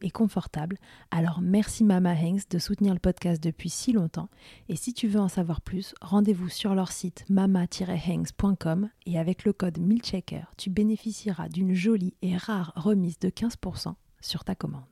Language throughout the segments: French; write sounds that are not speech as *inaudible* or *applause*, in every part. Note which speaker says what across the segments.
Speaker 1: et confortables. Alors merci Mama Hanks de soutenir le podcast depuis si longtemps. Et si tu veux en savoir plus, rendez-vous sur leur site mama-hanks.com et avec le code MILCHECKER, tu bénéficieras d'une jolie et rare remise de 15% sur ta commande.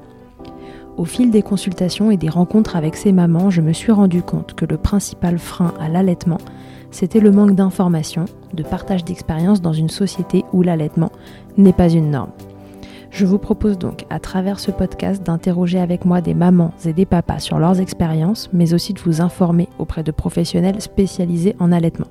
Speaker 1: Au fil des consultations et des rencontres avec ces mamans, je me suis rendu compte que le principal frein à l'allaitement, c'était le manque d'information, de partage d'expérience dans une société où l'allaitement n'est pas une norme. Je vous propose donc à travers ce podcast d'interroger avec moi des mamans et des papas sur leurs expériences, mais aussi de vous informer auprès de professionnels spécialisés en allaitement.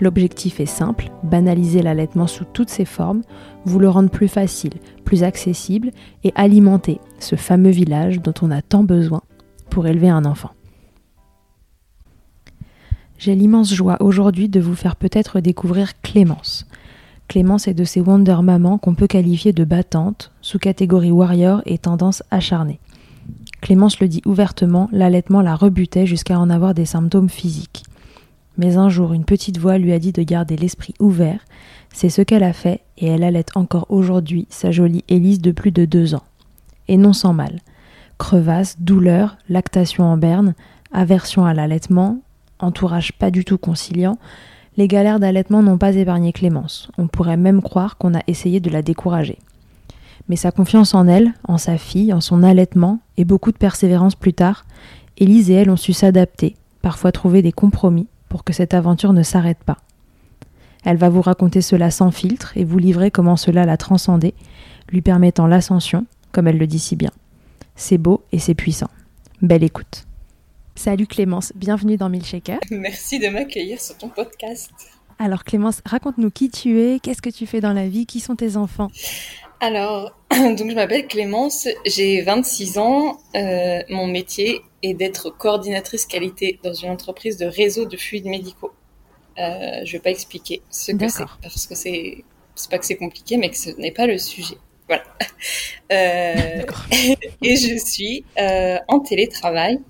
Speaker 1: L'objectif est simple, banaliser l'allaitement sous toutes ses formes, vous le rendre plus facile, plus accessible et alimenter ce fameux village dont on a tant besoin pour élever un enfant. J'ai l'immense joie aujourd'hui de vous faire peut-être découvrir Clémence. Clémence est de ces Wonder Mamans qu'on peut qualifier de battantes, sous catégorie warrior et tendance acharnée. Clémence le dit ouvertement, l'allaitement la rebutait jusqu'à en avoir des symptômes physiques. Mais un jour, une petite voix lui a dit de garder l'esprit ouvert. C'est ce qu'elle a fait, et elle allait encore aujourd'hui sa jolie Élise de plus de deux ans. Et non sans mal. Crevasse, douleur, lactation en berne, aversion à l'allaitement, entourage pas du tout conciliant, les galères d'allaitement n'ont pas épargné Clémence. On pourrait même croire qu'on a essayé de la décourager. Mais sa confiance en elle, en sa fille, en son allaitement, et beaucoup de persévérance plus tard, Élise et elle ont su s'adapter, parfois trouver des compromis, pour que cette aventure ne s'arrête pas. Elle va vous raconter cela sans filtre et vous livrer comment cela l'a transcendé, lui permettant l'ascension, comme elle le dit si bien. C'est beau et c'est puissant. Belle écoute. Salut Clémence, bienvenue dans Milkshaker. *laughs*
Speaker 2: Merci de m'accueillir sur ton podcast.
Speaker 1: Alors Clémence, raconte-nous qui tu es, qu'est-ce que tu fais dans la vie, qui sont tes enfants?
Speaker 2: Alors, *clears throat* donc je m'appelle Clémence, j'ai 26 ans, euh, mon métier est d'être coordinatrice qualité dans une entreprise de réseau de fluides médicaux. Euh, je vais pas expliquer ce que c'est parce que c'est c'est pas que c'est compliqué, mais que ce n'est pas le sujet. Voilà. *laughs* Euh, *laughs* et je suis en télétravail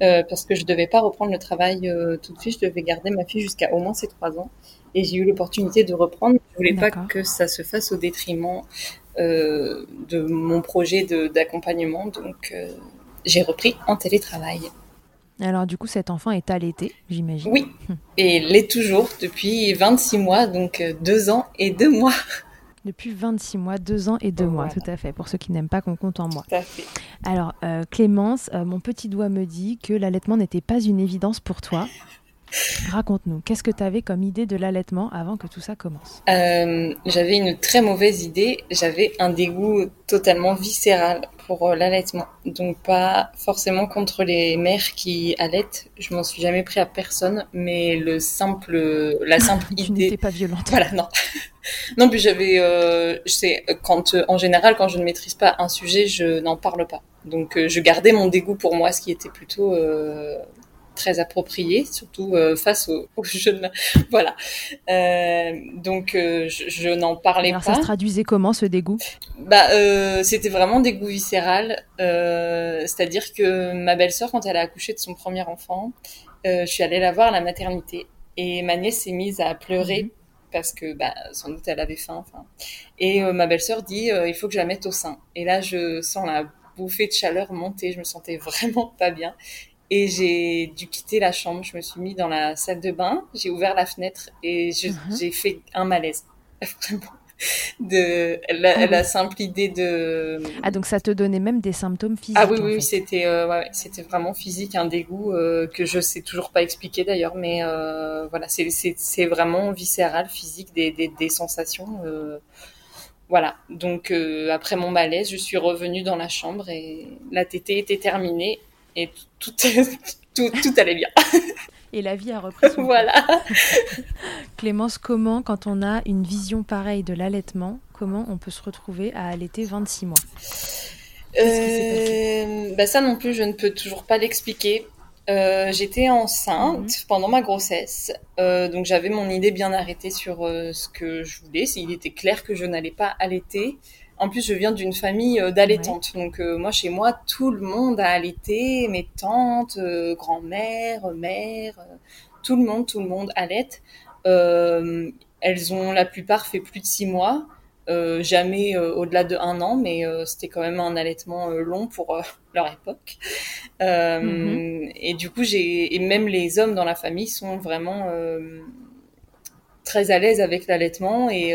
Speaker 2: parce que je devais pas reprendre le travail tout de suite. Je devais garder ma fille jusqu'à au moins ses trois ans. Et j'ai eu l'opportunité de reprendre. Je voulais pas que ça se fasse au détriment de mon projet de- d'accompagnement. Donc, euh, j'ai repris en télétravail.
Speaker 1: Alors du coup cet enfant est allaité, j'imagine.
Speaker 2: Oui, *laughs* et l'est toujours depuis 26 mois, donc euh, deux ans et deux mois.
Speaker 1: Depuis 26 mois, 2 ans et 2 mois, tout à fait, pour ceux qui n'aiment pas qu'on compte en mois.
Speaker 2: Tout à fait.
Speaker 1: Alors, euh, Clémence, euh, mon petit doigt me dit que l'allaitement n'était pas une évidence pour toi. Raconte-nous, qu'est-ce que tu avais comme idée de l'allaitement avant que tout ça commence?
Speaker 2: Euh, J'avais une très mauvaise idée. J'avais un dégoût totalement viscéral pour euh, l'allaitement. Donc pas forcément contre les mères qui allaitent. Je m'en suis jamais pris à personne, mais le simple, la simple
Speaker 1: tu
Speaker 2: idée.
Speaker 1: n'étais pas violente.
Speaker 2: Voilà, non. *laughs* non, puis j'avais, euh, je sais, quand, en général, quand je ne maîtrise pas un sujet, je n'en parle pas. Donc, je gardais mon dégoût pour moi, ce qui était plutôt très approprié, surtout euh, face aux, *laughs* jeunes. Voilà. Euh, donc euh, je, n'en parlais
Speaker 1: Alors,
Speaker 2: pas.
Speaker 1: Ça se traduisait comment ce dégoût?
Speaker 2: Bah, c'était vraiment dégoût viscéral. C'est-à-dire que ma belle-sœur, quand elle a accouché de son premier enfant, je suis allée la voir à la maternité et ma nièce s'est mise à pleurer. Mhm. Parce que bah, sans doute elle avait faim. Et ma belle-sœur dit il faut que je la mette au sein. Et là je sens la bouffée de chaleur monter. Je me sentais *laughs* vraiment pas bien. Et j'ai dû quitter la chambre. Je me suis mis dans la salle de bain. J'ai ouvert la fenêtre et uh-huh. j'ai fait un malaise. *laughs* Vraiment. De la, ah la, simple idée de.
Speaker 1: Ah donc ça te donnait même des symptômes physiques.
Speaker 2: Ah oui oui, c'était euh, ouais, c'était vraiment physique, un dégoût euh, que je sais toujours pas expliquer d'ailleurs, mais euh, voilà, c'est c'est vraiment viscéral, physique, des des, des sensations. Voilà. Donc après mon malaise, je suis revenue dans la chambre et la tétée était terminée et tout, *laughs* tout, tout, allait bien.
Speaker 1: Et la vie a repris son *laughs*
Speaker 2: Voilà. *laughs*
Speaker 1: Clémence, comment, quand on a une vision pareille de l'allaitement, comment on peut se retrouver à allaiter 26 mois?
Speaker 2: Euh, bah Ça non plus, je ne peux toujours pas l'expliquer. Euh, j'étais enceinte mhm. pendant ma grossesse, euh, donc j'avais mon idée bien arrêtée sur ce que je voulais. Il était clair que je n'allais pas allaiter. En plus, je viens d'une famille euh, d'allaitantes. Donc, euh, moi, chez moi, tout le monde a allaité. Mes tantes, euh, grand-mère, mère, tout le monde, tout le monde allaite. elles ont la plupart fait plus de six mois. jamais au-delà de un an, mais c'était quand même un allaitement long pour *laughs* leur époque. Mm-hmm. Et du coup, j'ai et même les hommes dans la famille sont vraiment très à l'aise avec l'allaitement et,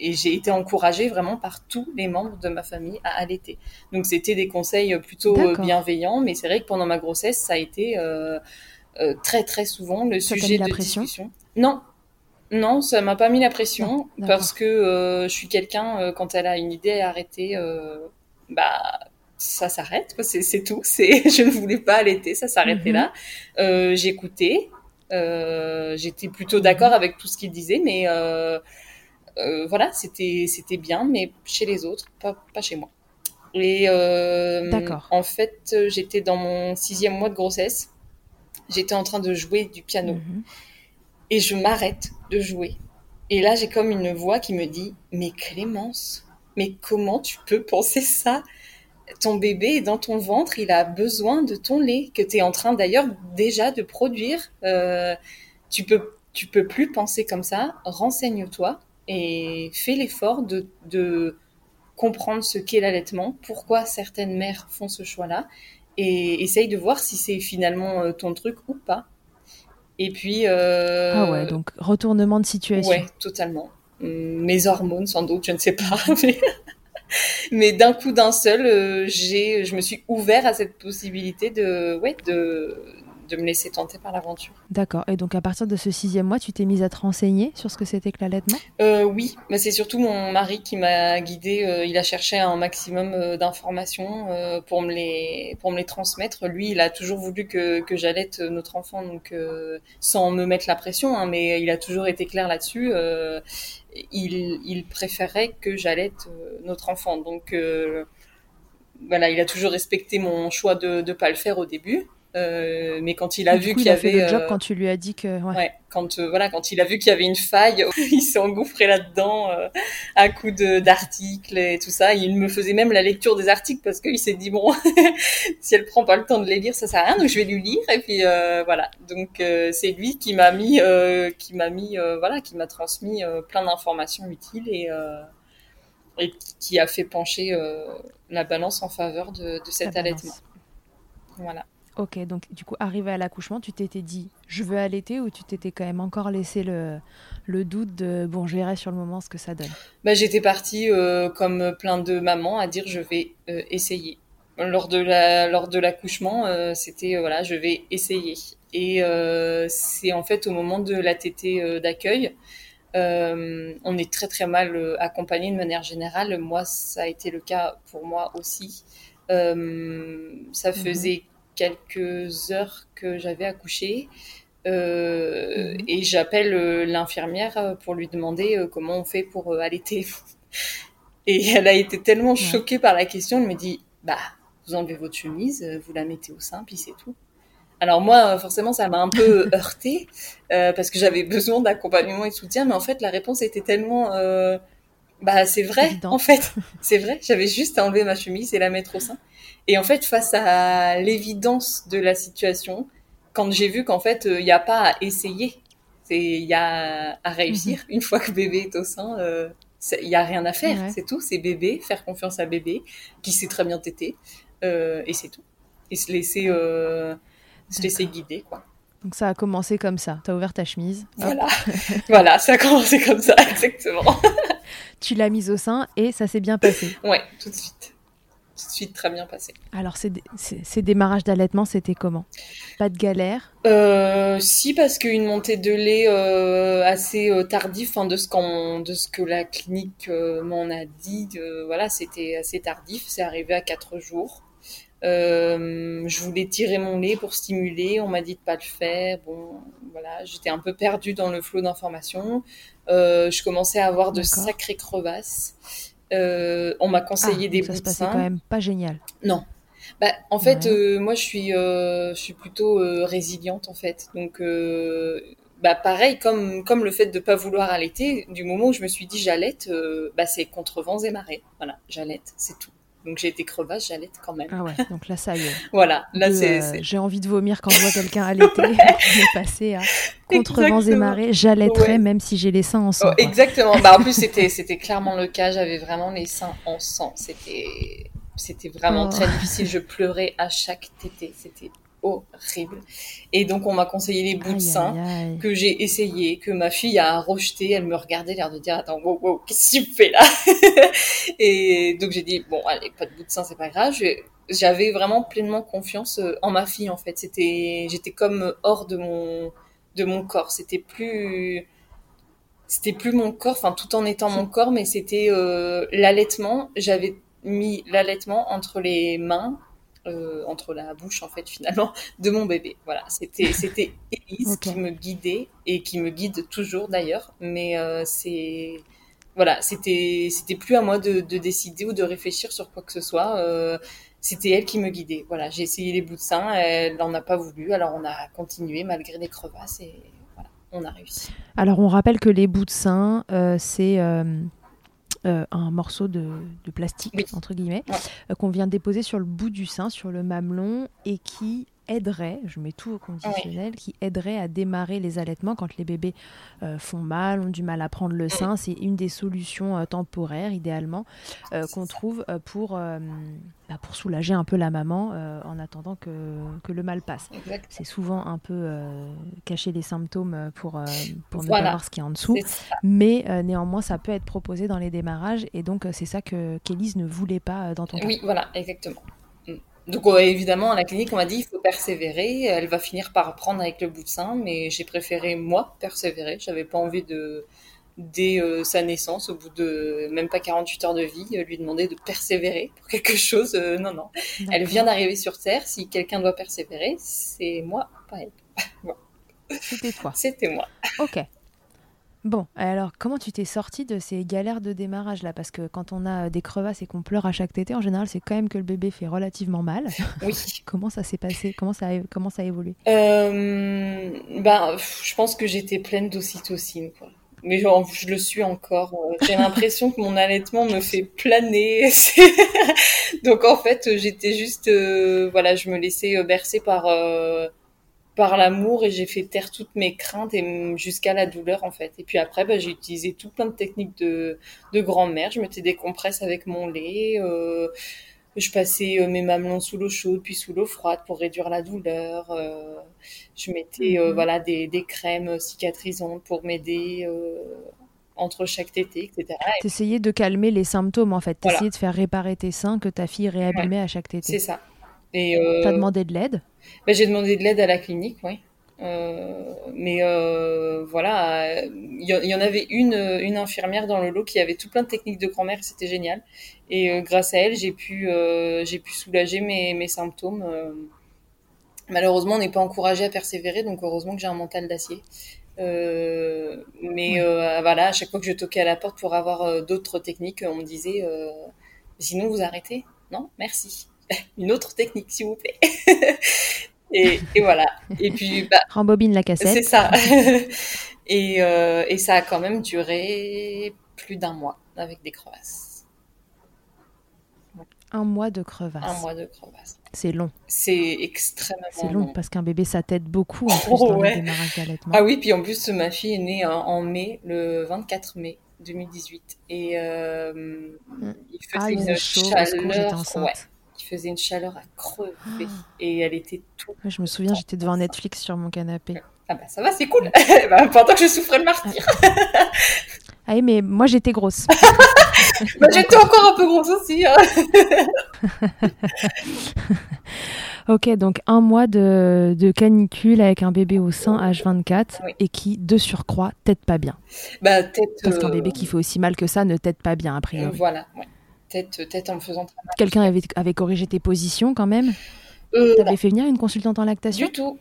Speaker 2: et j'ai été encouragée vraiment par tous les membres de ma famille à allaiter. Donc c'était des conseils plutôt bienveillants, mais c'est vrai que pendant ma grossesse, ça a été euh, euh, très très souvent le sujet de discussion. Non, non, ça m'a pas mis la pression parce que euh, je suis quelqu'un quand elle a une idée à arrêter, bah ça s'arrête, c'est tout. *laughs* C'est, je ne voulais pas allaiter, ça s'arrêtait mhm. là. J'écoutais, j'étais plutôt d'accord avec tout ce qu'il disait, mais euh, voilà, c'était c'était bien, mais chez les autres, pas, pas chez moi. Et euh, en fait, j'étais dans mon sixième mois de grossesse. J'étais en train de jouer du piano. Mhm. Et je m'arrête de jouer. Et là, j'ai comme une voix qui me dit, mais Clémence, mais comment tu peux penser ça? Ton bébé est dans ton ventre, il a besoin de ton lait, que tu es en train d'ailleurs déjà de produire. Euh, tu peux, tu peux plus penser comme ça. Renseigne-toi et fais l'effort de, de comprendre ce qu'est l'allaitement, pourquoi certaines mères font ce choix-là, et essaye de voir si c'est finalement euh, ton truc ou pas. Et puis. Euh...
Speaker 1: Ah ouais, donc retournement de situation.
Speaker 2: Ouais, totalement. Mes hormones, sans doute, je ne sais pas. *laughs* Mais, mais d'un coup, d'un seul, euh, je me suis ouvert à cette possibilité de, de me laisser tenter par l'aventure.
Speaker 1: D'accord. Et donc à partir de ce sixième mois, tu t'es mise à te renseigner sur ce que c'était que l'allaitement?
Speaker 2: Euh, Oui, mais c'est surtout mon mari qui m'a guidée. Euh, il a cherché un maximum euh, d'informations euh, pour me les pour me les transmettre. Lui, il a toujours voulu que que j'allaite notre enfant, donc sans me mettre la pression, hein, mais il a toujours été clair là-dessus. il il préférait que j'allaite notre enfant, donc voilà, il a toujours respecté mon choix de ne pas le faire au début. Euh, mais quand il a vu qu'il y avait
Speaker 1: fait le job euh, quand tu lui as dit que
Speaker 2: ouais, quand euh, voilà quand il a vu qu'il y avait une faille *laughs* il s'est engouffré là-dedans euh, à coup de d'articles et tout ça. Il me faisait même la lecture des articles parce qu'il s'est dit bon *laughs* si elle prend pas le temps de les lire ça sert à rien donc je vais lui lire. Et puis voilà. Donc c'est lui qui m'a mis qui m'a mis voilà qui m'a transmis plein d'informations utiles et et qui a fait pencher la balance en faveur de, de cet allaitement. Voilà
Speaker 1: Ok, donc du coup, arrivé à l'accouchement, tu t'étais dit je veux allaiter ou tu t'étais quand même encore laissé le, le doute de bon, je verrai sur le moment ce que ça donne?
Speaker 2: Bah, J'étais partie, euh, comme plein de mamans, à dire je vais euh, essayer. Lors de la lors de l'accouchement, euh, c'était voilà, je vais essayer. Et c'est en fait au moment de la tétée d'accueil, on est très très mal accompagné de manière générale. Moi, ça a été le cas pour moi aussi. ça mhm. faisait quelques heures que j'avais accouché. Euh, mhm. Et j'appelle euh, l'infirmière pour lui demander euh, comment on fait pour allaiter. *laughs* et elle a été tellement choquée par la question, elle me dit Bah, vous enlevez votre chemise, vous la mettez au sein, puis c'est tout. Alors moi, forcément, ça m'a un peu *laughs* heurté parce que j'avais besoin d'accompagnement et de soutien, mais en fait, la réponse était tellement bah c'est vrai, en fait, *laughs* c'est vrai. J'avais juste à enlever ma chemise et la mettre au sein. Et en fait, face à l'évidence de la situation, quand j'ai vu qu'en fait, il euh, n'y a pas à essayer, il y a à réussir. Mhm. Une fois que bébé est au sein, il euh, n'y a rien à faire. C'est tout. C'est bébé, faire confiance à bébé, qui sait très bien téter, euh, et c'est tout. Et se laisser, se laisser guider, quoi.
Speaker 1: Donc ça a commencé comme ça. Tu as ouvert ta chemise.
Speaker 2: Voilà. *laughs* voilà, ça a commencé comme ça, *laughs* exactement.
Speaker 1: Tu l'as mise au sein et ça s'est bien passé. *laughs*
Speaker 2: Ouais, tout de suite. Tout de suite, très bien passé.
Speaker 1: Alors, ces, ces, démarrages d'allaitement, c'était comment? Pas de galère?
Speaker 2: Euh, Si, parce qu'une montée de lait euh, assez euh, tardif, de, ce de ce que la clinique m'en a dit, voilà, c'était assez tardif. C'est arrivé à 4 jours. Je voulais tirer mon lait pour stimuler, on m'a dit de pas le faire. Bon, voilà, j'étais un peu perdue dans le flot d'informations. Euh, je commençais à avoir de sacrées crevasses. Euh, on m'a conseillé ah, des
Speaker 1: ça
Speaker 2: se
Speaker 1: passait quand même pas génial.
Speaker 2: Non. Bah, en fait, euh, moi, je suis, je suis plutôt résiliente, en fait. Donc, bah, pareil, comme, comme le fait de pas vouloir allaiter, du moment où je me suis dit j'allaite, bah, c'est contre vents et marées. Voilà, j'allaite, c'est tout. Donc j'ai été crevasse, j'allaite quand même.
Speaker 1: Ah ouais, donc là ça y est. *laughs*
Speaker 2: voilà, là c'est. Euh,
Speaker 1: j'ai envie de vomir quand je vois quelqu'un allaiter. *laughs* Je est passé à *laughs* contre vents et marées, j'allaiterais même si j'ai les seins en sang. Oh,
Speaker 2: exactement. bah en plus c'était c'était clairement le cas. J'avais vraiment les seins en sang. C'était c'était vraiment oh. très difficile. Je pleurais à chaque tétée. C'était horrible. Et donc on m'a conseillé les bouts de sein que j'ai essayé, que ma fille a rejeté. Elle me regardait l'air de dire attends wow wow qu'est-ce que tu fais là *laughs* Et donc j'ai dit bon allez pas de bout de sein c'est pas grave. J'avais vraiment pleinement confiance euh, en ma fille en fait. C'était j'étais comme hors de mon de mon corps. C'était plus c'était plus mon corps, enfin tout en étant mon corps, mais c'était euh, l'allaitement. J'avais mis l'allaitement entre les mains euh, entre la bouche en fait finalement de mon bébé. Voilà, c'était c'était Elise qui me guidait et qui me guide toujours d'ailleurs, mais euh, c'est voilà, c'était c'était plus à moi de, décider ou de réfléchir sur quoi que ce soit. Euh, c'était elle qui me guidait. Voilà, j'ai essayé les bouts de sein, elle n'en a pas voulu, alors on a continué malgré les crevasses et voilà, on a réussi.
Speaker 1: Alors on rappelle que les bouts de sein, c'est euh, un morceau de, plastique, entre guillemets, euh, qu'on vient déposer sur le bout du sein, sur le mamelon, et qui aiderait, je mets tout au conditionnel, qui aiderait à démarrer les allaitements quand les bébés euh, font mal, ont du mal à prendre le sein. C'est une des solutions euh, temporaires, idéalement, euh, qu'on trouve pour, bah, pour soulager un peu la maman en attendant que, que le mal passe. C'est souvent un peu cacher les symptômes pour, pour ne pas voir ce qu'il y a en dessous. Mais néanmoins, ça peut être proposé dans les démarrages. Et donc, c'est ça que qu'Élise ne voulait pas dans ton
Speaker 2: cas. Oui, voilà, exactement. Donc évidemment, à la clinique, on m'a dit il faut persévérer. Elle va finir par apprendre avec le bout de sein, mais j'ai préféré moi persévérer. J'avais pas envie de dès euh, sa naissance, au bout de même pas 48 heures de vie, euh, lui demander de persévérer pour quelque chose. Euh, non, non. Elle vient d'arriver sur Terre. Si quelqu'un doit persévérer, c'est moi, pas elle. *laughs*
Speaker 1: C'était toi.
Speaker 2: C'était moi.
Speaker 1: Ok. Bon, alors comment tu t'es sortie de ces galères de démarrage là? Parce que quand on a des crevasses et qu'on pleure à chaque tétée, en général, c'est quand même que le bébé fait relativement mal. *laughs*
Speaker 2: Oui. *laughs*
Speaker 1: comment ça s'est passé? Comment ça, a, comment ça a évolué?
Speaker 2: Euh, bah, Je pense que j'étais pleine d'ocytocine. Quoi. Mais genre, je le suis encore. Euh, j'ai l'impression que mon allaitement me fait planer. *laughs* Donc en fait, j'étais juste... Euh, voilà, je me laissais bercer par par l'amour et j'ai fait taire toutes mes craintes et jusqu'à la douleur en fait. Et puis après, bah, j'ai utilisé tout plein de techniques de, de grand-mère. Je mettais des compresses avec mon lait. Euh, je passais mes mamelons sous l'eau chaude puis sous l'eau froide pour réduire la douleur. je mettais
Speaker 1: Mhm.
Speaker 2: voilà des, des crèmes cicatrisantes pour m'aider entre chaque tétée, etc.
Speaker 1: T'essayais de calmer les symptômes en fait.
Speaker 2: Voilà.
Speaker 1: T'essayais de faire réparer tes seins que ta fille réabîmait à chaque tétée.
Speaker 2: C'est ça. Et euh,
Speaker 1: T'as demandé de l'aide
Speaker 2: ben, j'ai demandé de l'aide à la clinique, oui. Euh, mais euh, voilà, il y, y en avait une, une infirmière dans le lot qui avait tout plein de techniques de grand-mère, c'était génial. Et euh, grâce à elle, j'ai pu, j'ai pu soulager mes, mes symptômes. Malheureusement, on n'est pas encouragé à persévérer, donc heureusement que j'ai un mental d'acier. Mais euh, voilà, à chaque fois que je toquais à la porte pour avoir d'autres techniques, on me disait sinon vous arrêtez Non, merci. *laughs* Une autre technique, s'il vous plaît. *laughs* et, et voilà. Et puis, bah,
Speaker 1: Rembobine la
Speaker 2: c'est
Speaker 1: cassette.
Speaker 2: ça. *laughs* et, euh, et ça a quand même duré plus d'un mois avec des crevasses.
Speaker 1: Un mois de crevasse.
Speaker 2: Un mois de crevasses.
Speaker 1: C'est long.
Speaker 2: C'est extrêmement
Speaker 1: C'est long parce qu'un bébé ça t'aide beaucoup en plus
Speaker 2: Oh,
Speaker 1: dans
Speaker 2: ouais.
Speaker 1: le démarrage d'allaitement.
Speaker 2: Ah oui, puis en plus, ma fille est née en, en mai, le 24 mai 2018. Et euh, il faisait
Speaker 1: Ah,
Speaker 2: une
Speaker 1: faisait chaud,
Speaker 2: chaleur.
Speaker 1: enceinte.
Speaker 2: Ouais, faisait une chaleur à crever.
Speaker 1: Ah.
Speaker 2: Et elle était tout.
Speaker 1: Ouais, je me souviens, j'étais devant Netflix sur mon canapé.
Speaker 2: Ah bah ça va, c'est cool. Bah, *laughs* pendant que je souffrais le martyr.
Speaker 1: Ah oui, mais moi j'étais grosse. *laughs*
Speaker 2: Bah, J'étais encore un peu grosse aussi. hein. *laughs*
Speaker 1: Ok, donc un mois de, de canicule avec un bébé au sein H24
Speaker 2: Oui.
Speaker 1: et qui, de surcroît, t'aide pas bien.
Speaker 2: Bah.
Speaker 1: Parce qu'un
Speaker 2: euh,
Speaker 1: bébé qui fait aussi mal que ça ne t'aide pas bien, a priori.
Speaker 2: Voilà, ouais. Tête, tête en me faisant.
Speaker 1: Quelqu'un avait, avait corrigé tes positions quand même?
Speaker 2: Euh,
Speaker 1: T'avais fait venir une consultante en lactation?
Speaker 2: Du tout.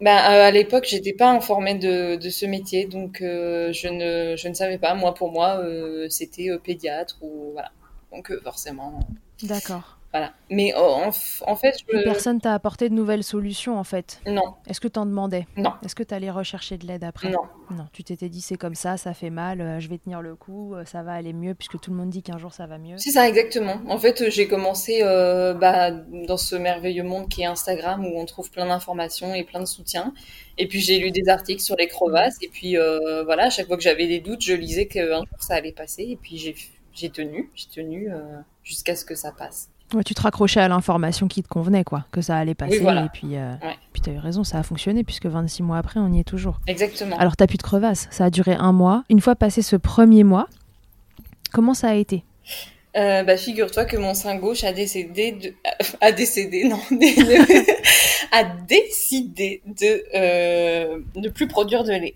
Speaker 2: Bah, euh, à l'époque, j'étais pas informée de, de ce métier, donc euh, je, ne, je ne savais pas. Moi, pour moi, euh, c'était euh, pédiatre ou voilà. Donc forcément,
Speaker 1: D'accord.
Speaker 2: Voilà. Mais euh, en, fait, je...
Speaker 1: personne t'a apporté de nouvelles solutions en fait?
Speaker 2: non,
Speaker 1: Est-ce que t'en demandais?
Speaker 2: Non,
Speaker 1: Est-ce que t'allais rechercher de l'aide après?
Speaker 2: Non.
Speaker 1: Non, tu t'étais dit c'est comme ça, ça fait mal, euh, je vais tenir le coup, euh, ça va aller mieux puisque tout le monde dit qu'un jour ça va mieux.
Speaker 2: C'est ça, exactement. En fait, euh, j'ai commencé euh, bah, dans ce merveilleux monde qui est Instagram où on trouve plein d'informations et plein de soutien. Et puis j'ai lu des articles sur les crevasses. Et puis voilà, à chaque fois que j'avais des doutes, je lisais qu'un jour ça allait passer. Et puis j'ai j'ai tenu, j'ai tenu jusqu'à ce que ça passe.
Speaker 1: Ouais, tu te raccrochais à l'information qui te convenait, quoi, que ça allait passer.
Speaker 2: voilà.
Speaker 1: Et puis, euh,
Speaker 2: Ouais.
Speaker 1: puis t'as eu raison, ça a fonctionné puisque 26 mois après, on y est toujours.
Speaker 2: Exactement.
Speaker 1: Alors t'as plus de crevasse, ça a duré un mois. Une fois passé ce premier mois, comment ça a été?
Speaker 2: Euh, bah, figure-toi que mon sein gauche a décédé de... *laughs* a décédé, non, *laughs* *laughs* a décidé de euh, ne plus produire de lait.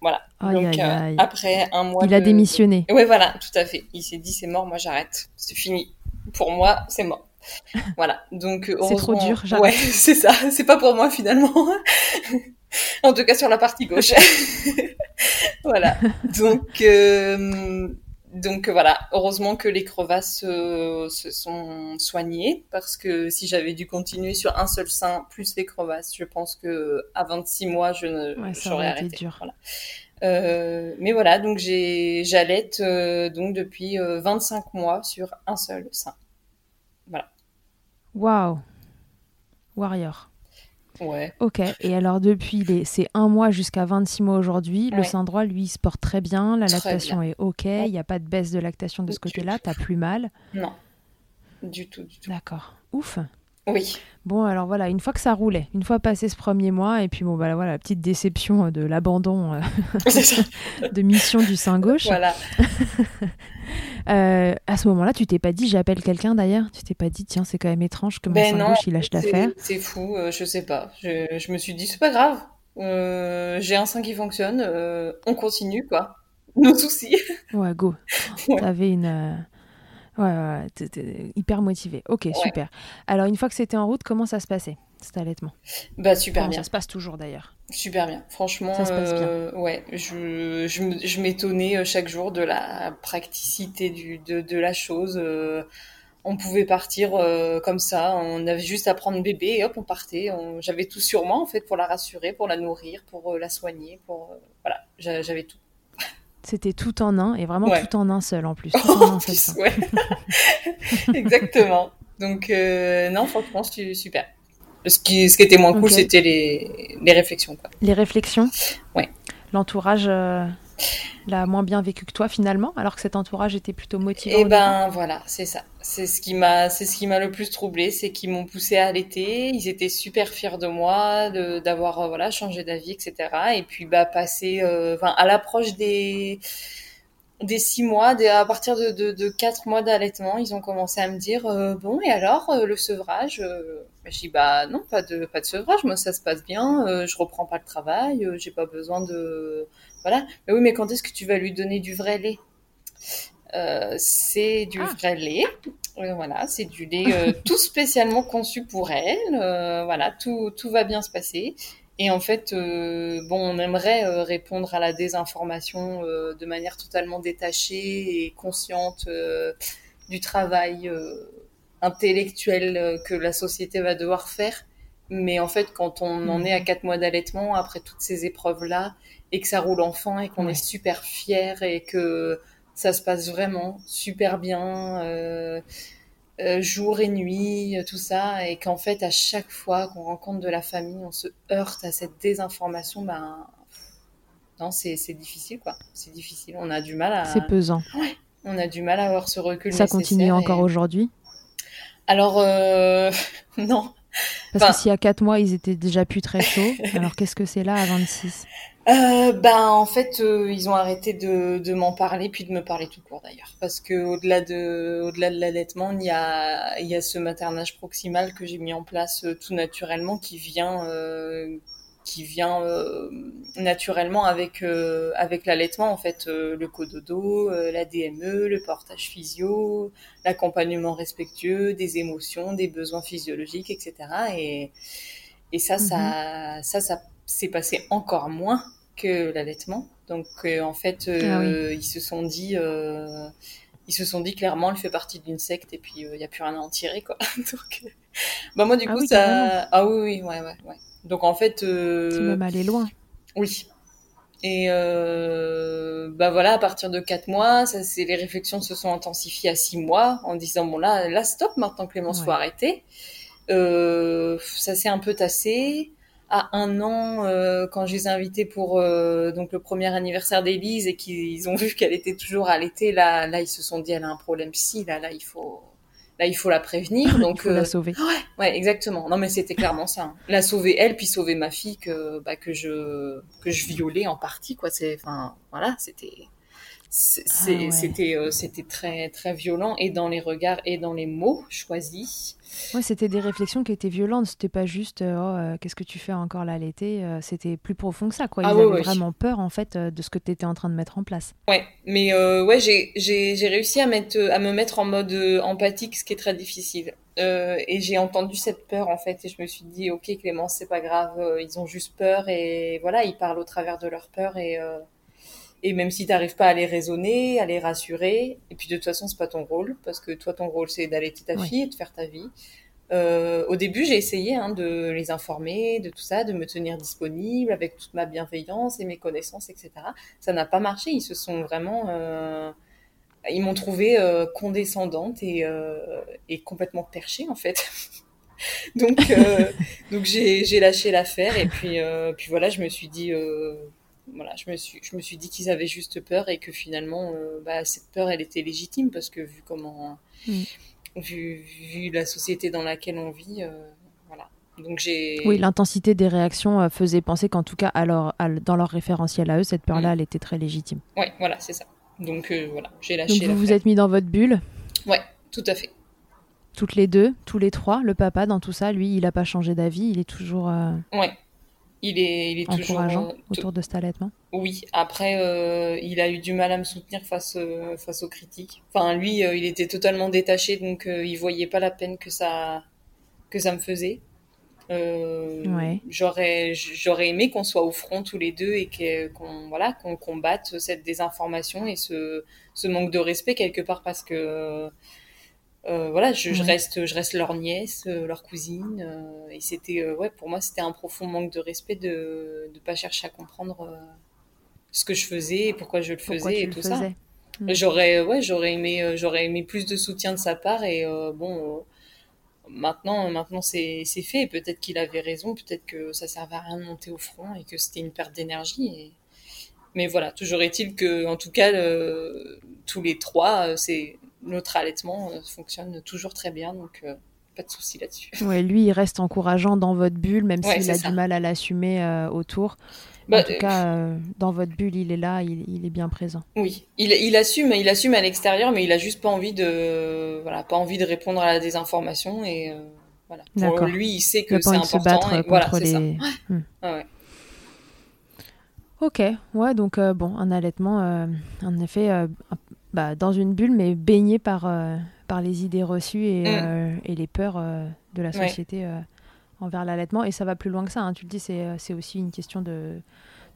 Speaker 2: Voilà.
Speaker 1: Aïe,
Speaker 2: Donc
Speaker 1: aïe,
Speaker 2: euh,
Speaker 1: aïe.
Speaker 2: après un mois
Speaker 1: Il a démissionné.
Speaker 2: Ouais, voilà, tout à fait. Il s'est dit c'est mort, moi j'arrête, c'est fini. Pour moi, c'est mort. *laughs* Voilà. Donc euh,
Speaker 1: C'est trop dur.
Speaker 2: Ouais, *laughs* c'est ça. C'est pas pour moi finalement. *laughs* en tout cas sur la partie gauche. voilà. Donc euh, donc voilà. Heureusement que les crevasses euh, se sont soignées parce que si j'avais dû continuer sur un seul sein plus les crevasses, je pense que à 26 mois je ne
Speaker 1: Ouais, ça
Speaker 2: j'aurais
Speaker 1: aurait été
Speaker 2: arrêté.
Speaker 1: dur.
Speaker 2: Voilà. Euh, mais voilà, donc j'allaite euh, donc depuis euh, 25 mois sur un seul sein.
Speaker 1: Waouh Warrior.
Speaker 2: Ouais.
Speaker 1: Ok, et alors depuis les... c'est un mois jusqu'à 26 mois aujourd'hui, le sein droit lui il se porte très bien, la
Speaker 2: Très
Speaker 1: lactation est ok, il n'y a pas de baisse de lactation de ce côté-là, t'as plus mal.
Speaker 2: Non. Du tout, du tout.
Speaker 1: D'accord, ouf.
Speaker 2: Oui.
Speaker 1: Bon alors voilà, une fois que ça roulait, une fois passé ce premier mois, et puis bon bah voilà, la petite déception de l'abandon euh, *laughs* de mission du sein gauche.
Speaker 2: Voilà. *laughs*
Speaker 1: Euh, à ce moment-là, tu t'es pas dit j'appelle quelqu'un d'ailleurs? Tu t'es pas dit tiens c'est quand même étrange que mon
Speaker 2: Ben
Speaker 1: sein
Speaker 2: non,
Speaker 1: gauche il lâche l'affaire?
Speaker 2: c'est fou, euh, je sais pas. Je, je me suis dit c'est pas grave. Euh, j'ai un sein qui fonctionne, euh, on continue quoi. Nos soucis.
Speaker 1: Ouais, go. *laughs*
Speaker 2: Ouais.
Speaker 1: T'avais une. Ouais, ouais, t'étais hyper motivé. Ok, super. Alors, une fois que c'était en route, comment ça se passait, cet allaitement?
Speaker 2: Bah super bien.
Speaker 1: Ça se passe toujours d'ailleurs?
Speaker 2: Super bien. Franchement,
Speaker 1: Ça se passe bien.
Speaker 2: euh, ouais, je, je, me- je m'étonnais euh, chaque jour de la praticité du, de, de la chose. euh, on pouvait partir euh, comme ça, on avait juste à prendre bébé et hop, on partait. On- J'avais tout sur moi en fait pour la rassurer, pour la nourrir, pour la soigner, pour voilà, J'a- j'avais tout.
Speaker 1: C'était tout en un, et vraiment
Speaker 2: Ouais.
Speaker 1: tout en un seul en plus. *laughs* Tout en
Speaker 2: En
Speaker 1: un seul
Speaker 2: plus,
Speaker 1: sein.
Speaker 2: ouais. *laughs* Exactement. Donc euh, non, franchement, super. Ce qui, ce qui était moins cool, c'était les, les réflexions quoi.
Speaker 1: Les réflexions
Speaker 2: Ouais.
Speaker 1: L'entourage, euh, l'a moins bien vécu que toi finalement, alors que cet entourage était plutôt motivé.
Speaker 2: Eh ben voilà, c'est ça. C'est ce qui m'a, c'est ce qui m'a le plus troublé, c'est qu'ils m'ont poussé à allaiter. Ils étaient super fiers de moi, d'avoir euh, voilà changé d'avis, etc. Et puis bah passer, euh, à l'approche des des six mois, à partir de, de, quatre mois d'allaitement, ils ont commencé à me dire euh, bon et alors le sevrage. je dis bah non pas de pas de sevrage, moi ça se passe bien, je reprends pas le travail, j'ai pas besoin de voilà. Mais oui, mais quand est-ce que tu vas lui donner du vrai lait? Euh, C'est du ah. vrai lait. Euh, voilà, c'est du lait euh, *laughs* tout spécialement conçu pour elle. voilà, tout, tout va bien se passer. Et en fait, bon, on aimerait répondre à la désinformation de manière totalement détachée et consciente du travail intellectuel que la société va devoir faire. Mais en fait, quand on en est à quatre mois d'allaitement, après toutes ces épreuves-là, et que ça roule enfin et qu'on est super fier et que ça se passe vraiment super bien euh, euh, jour et nuit tout ça. Et qu'en fait à chaque fois qu'on rencontre de la famille on se heurte à cette désinformation ben non c'est difficile quoi. C'est difficile. On a du mal à
Speaker 1: c'est pesant.
Speaker 2: Ouais, on a du mal à avoir ce recul
Speaker 1: ça continue encore aujourd'hui?
Speaker 2: Alors euh, *laughs* non
Speaker 1: parce que s'il y a 4 mois, ils étaient déjà plus très chauds, *laughs* alors qu'est-ce que c'est là à 26
Speaker 2: euh, ben en fait euh, ils ont arrêté de, de m'en parler puis de me parler tout court d'ailleurs. Parce que au-delà de au-delà de l'allaitement il y a il y a ce maternage proximal que j'ai mis en place euh, tout naturellement qui vient euh, qui vient naturellement avec avec l'allaitement en fait le cododo la DME le portage physio l'accompagnement respectueux des émotions des besoins physiologiques etc et et ça ça mm-hmm. ça ça s'est passé encore moins que l'allaitement. Donc euh, en fait, euh, ah ils se sont dit, euh, ils se sont dit clairement, elle fait partie d'une secte et puis il n'y a plus rien à en tirer quoi. *laughs* Donc, bah moi du ah coup ça, ah oui oui ouais ouais ouais. Donc en fait,
Speaker 1: c'est même aller loin.
Speaker 2: Oui. Et bah voilà, à partir de 4 mois, ça, c'est les réflexions se sont intensifiées à 6 mois en disant bon là, là stop, maintenant Clémence ouais. faut arrêter. ça s'est un peu tassé à un an euh, quand je les ai invités pour euh, donc le premier anniversaire d'Élise et qu'ils ont vu qu'elle était toujours à l'été là là ils se sont dit elle a un problème si là là il faut là il faut la prévenir *laughs* donc
Speaker 1: il faut la euh, sauver.
Speaker 2: Ouais, ouais exactement. Non mais c'était clairement ça hein. la sauver elle puis sauver ma fille que bah, que je que je violais en partie quoi. C'est enfin voilà c'était ah c'était euh, c'était très très violent et dans les regards et dans les mots choisis.
Speaker 1: Ouais, c'était des réflexions qui étaient violentes. C'était pas juste euh, oh euh, qu'est-ce que tu fais encore là l'été. c'était plus profond que ça quoi. Ils ah avaient vraiment peur en fait de ce que tu étais en train de mettre en place.
Speaker 2: Ouais, mais ouais j'ai j'ai réussi à mettre à me mettre en mode empathique, ce qui est très difficile. et j'ai entendu cette peur en fait et je me suis dit ok Clémence c'est pas grave, ils ont juste peur et voilà ils parlent au travers de leur peur et et même si tu n'arrives pas à les raisonner, à les rassurer, et puis de toute façon, c'est pas ton rôle, parce que toi, ton rôle, c'est d'allaiter ta fille et de faire ta vie. Euh, au début, j'ai essayé hein, de les informer, de tout ça, de me tenir disponible avec toute ma bienveillance et mes connaissances, etc. Ça n'a pas marché. Ils se sont vraiment, euh, ils m'ont trouvé euh, condescendante et, et, complètement perchée en fait. *laughs* donc, donc j'ai lâché l'affaire et puis, puis voilà, je me suis dit voilà, je me suis, je me suis dit qu'ils avaient juste peur et que finalement, euh, bah, cette peur, elle était légitime parce que vu comment, mm. vu, vu, la société dans laquelle on vit, euh, voilà. Donc j'ai.
Speaker 1: Oui, l'intensité des réactions euh, faisait penser qu'en tout cas, alors, dans leur référentiel à eux, cette peur-là, mm. elle était très légitime.
Speaker 2: Ouais, voilà, c'est ça. Donc voilà, j'ai lâché.
Speaker 1: Donc vous vous êtes mis dans votre bulle.
Speaker 2: Ouais, tout à fait.
Speaker 1: Toutes les deux, tous les trois, le papa dans tout ça, lui, il n'a pas changé d'avis, il est toujours.
Speaker 2: Ouais, il est, il est toujours
Speaker 1: autour de cet allaitement.
Speaker 2: Oui. Après, euh, il a eu du mal à me soutenir face euh, face aux critiques. Enfin, lui, euh, il était totalement détaché, donc il voyait pas la peine que ça que ça me faisait. Ouais. J'aurais j'aurais aimé qu'on soit au front tous les deux et qu'on voilà qu'on combatte cette désinformation et ce ce manque de respect quelque part parce que euh, voilà, je, reste, je reste leur nièce, euh, leur cousine, euh, et c'était, ouais, pour moi, c'était un profond manque de respect de ne pas chercher à comprendre ce que je faisais et pourquoi je le faisais et tout ça. Hmm. J'aurais, ouais, j'aurais aimé, j'aurais aimé plus de soutien de sa part et bon, maintenant, maintenant c'est, c'est fait. Peut-être qu'il avait raison, peut-être que ça servait à rien de monter au front et que c'était une perte d'énergie. Et, mais voilà, toujours est-il que, en tout cas, tous les trois, c'est notre allaitement fonctionne toujours très bien, donc pas de souci là-dessus. *laughs*
Speaker 1: Ouais, lui, il reste encourageant dans votre bulle, même s'il a du mal à l'assumer autour. Bah, en tout cas, euh, dans votre bulle, il est là, il, est bien présent.
Speaker 2: Oui, il, il, assume, il assume à l'extérieur, mais il a juste pas envie de, voilà, pas envie de répondre à la désinformation et euh, voilà. Pour lui, il sait que c'est important. Se battre et, voilà, c'est ça. Hmm.
Speaker 1: Ok, ouais, donc euh, bon, un allaitement, en effet, bah, dans une bulle, mais baigné par, par les idées reçues et, hmm. et les peurs de la société envers l'allaitement. Et ça va plus loin que ça. Hein. Tu le dis, c'est aussi une question de,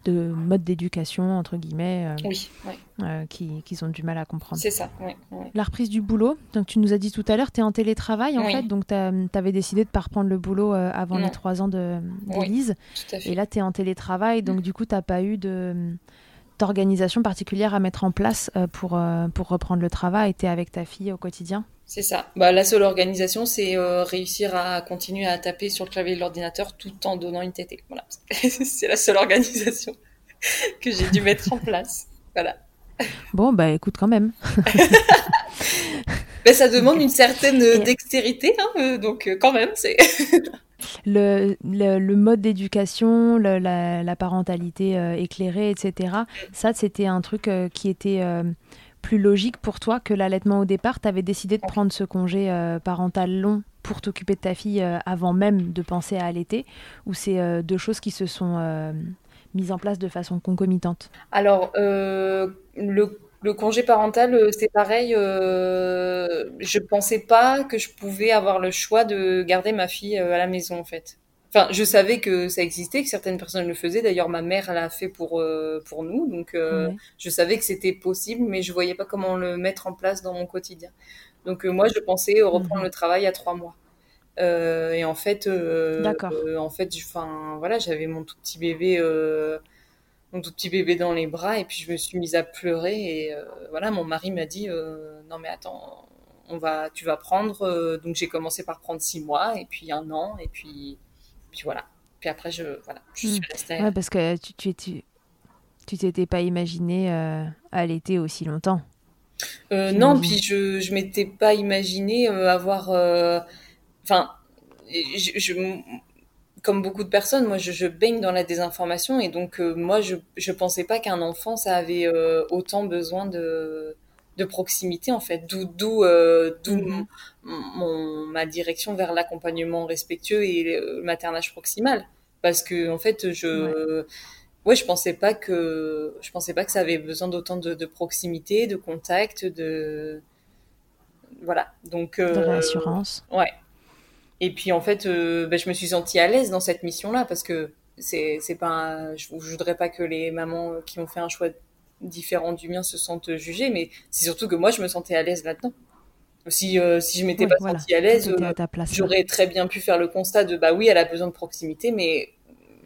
Speaker 1: de mode d'éducation, entre guillemets, euh,
Speaker 2: oui,
Speaker 1: euh, qu'ils qui ont du mal à comprendre.
Speaker 2: C'est ça,
Speaker 1: La reprise du boulot, donc tu nous as dit tout à l'heure, tu es en télétravail en fait, donc tu avais décidé de ne pas reprendre le boulot euh, avant les trois ans d'Élise. De, et là, tu es en télétravail, donc du coup, tu n'as pas eu de d'organisation particulière à mettre en place pour, pour reprendre le travail. Tu es avec ta fille au quotidien?
Speaker 2: C'est ça. Bah, la seule organisation, c'est euh, réussir à continuer à taper sur le clavier de l'ordinateur tout en donnant une tétée. Voilà. *laughs* c'est la seule organisation *laughs* que j'ai dû mettre en place. Voilà.
Speaker 1: Bon, bah écoute quand même.
Speaker 2: Mais *laughs* ça demande une certaine dextérité, hein, euh, donc euh, quand même, c'est...
Speaker 1: Le, le, mode d'éducation, la, parentalité éclairée, etc. Ça, c'était un truc qui était plus logique pour toi que l'allaitement au départ? Tu avais décidé de prendre ce congé euh, parental long pour t'occuper de ta fille euh, avant même de penser à allaiter? Ou c'est euh, deux choses qui se sont mises en place de façon concomitante?
Speaker 2: Alors, le, le, congé parental, c'est pareil. je pensais pas que je pouvais avoir le choix de garder ma fille à la maison, en fait. Enfin, je savais que ça existait, que certaines personnes le faisaient. D'ailleurs, ma mère l'a fait pour euh, pour nous, donc euh, je savais que c'était possible, mais je voyais pas comment le mettre en place dans mon quotidien. Donc euh, moi, je pensais reprendre mhm. le travail à trois mois. et en fait, en fait, enfin voilà, j'avais mon tout petit bébé, mon tout petit bébé dans les bras, et puis je me suis mise à pleurer. Et voilà, mon mari m'a dit non mais attends, on va, tu vas prendre. donc j'ai commencé par prendre six mois, et puis un an, et puis puis voilà. Puis après, je, voilà, je suis hmm. restée.
Speaker 1: Ouais, parce que tu tu, tu, tu t'étais pas imaginé euh, allaiter aussi longtemps.
Speaker 2: Euh, non, puis je je m'étais pas imaginé euh, avoir. Euh, enfin, je, je, comme beaucoup de personnes, moi, je, je, baigne dans la désinformation et donc moi, je je pensais pas qu'un enfant ça avait autant besoin de de proximité en fait, d'où d'où euh, mhm. mon, ma direction vers l'accompagnement respectueux et le maternage proximal parce que en fait je ouais. je pensais pas que je pensais pas que ça avait besoin d'autant de, proximité, de contact, de voilà donc
Speaker 1: euh, de réassurance.
Speaker 2: Ouais. Et puis en fait, euh, ben, je me suis sentie à l'aise dans cette mission-là parce que c'est c'est pas je, je voudrais pas que les mamans qui ont fait un choix différents du mien se sentent jugés, mais c'est surtout que moi, je me sentais à l'aise là-dedans. Si, euh, si je m'étais pas sentie à l'aise, j'aurais très bien pu faire le constat de bah oui, elle a besoin de proximité, mais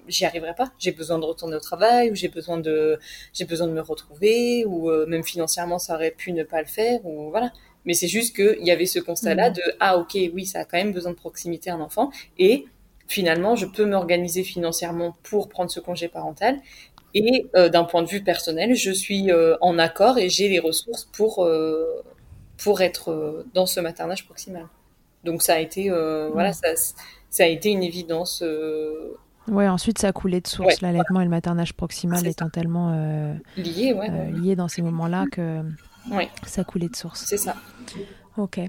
Speaker 2: j'y arriverai pas. J'ai besoin de retourner au travail, ou j'ai besoin de, j'ai besoin de me retrouver, ou euh, même financièrement, ça aurait pu ne pas le faire, ou voilà. Mais c'est juste qu'il y avait ce constat-là mm. de ah ok, oui, ça a quand même besoin de proximité un enfant, et finalement, je peux m'organiser financièrement pour prendre ce congé parental, et euh, d'un point de vue personnel, je suis euh, en accord et j'ai les ressources pour, euh, pour être dans ce maternage proximal. Donc ça a été, voilà, mm. ça, ça, a été une évidence.
Speaker 1: Ouais, ensuite ça a coulé de source, l'allaitement et le maternage proximal étant tellement
Speaker 2: liés, ouais,
Speaker 1: liés dans ces moments-là que ça a coulé de source.
Speaker 2: C'est ça.
Speaker 1: Ok.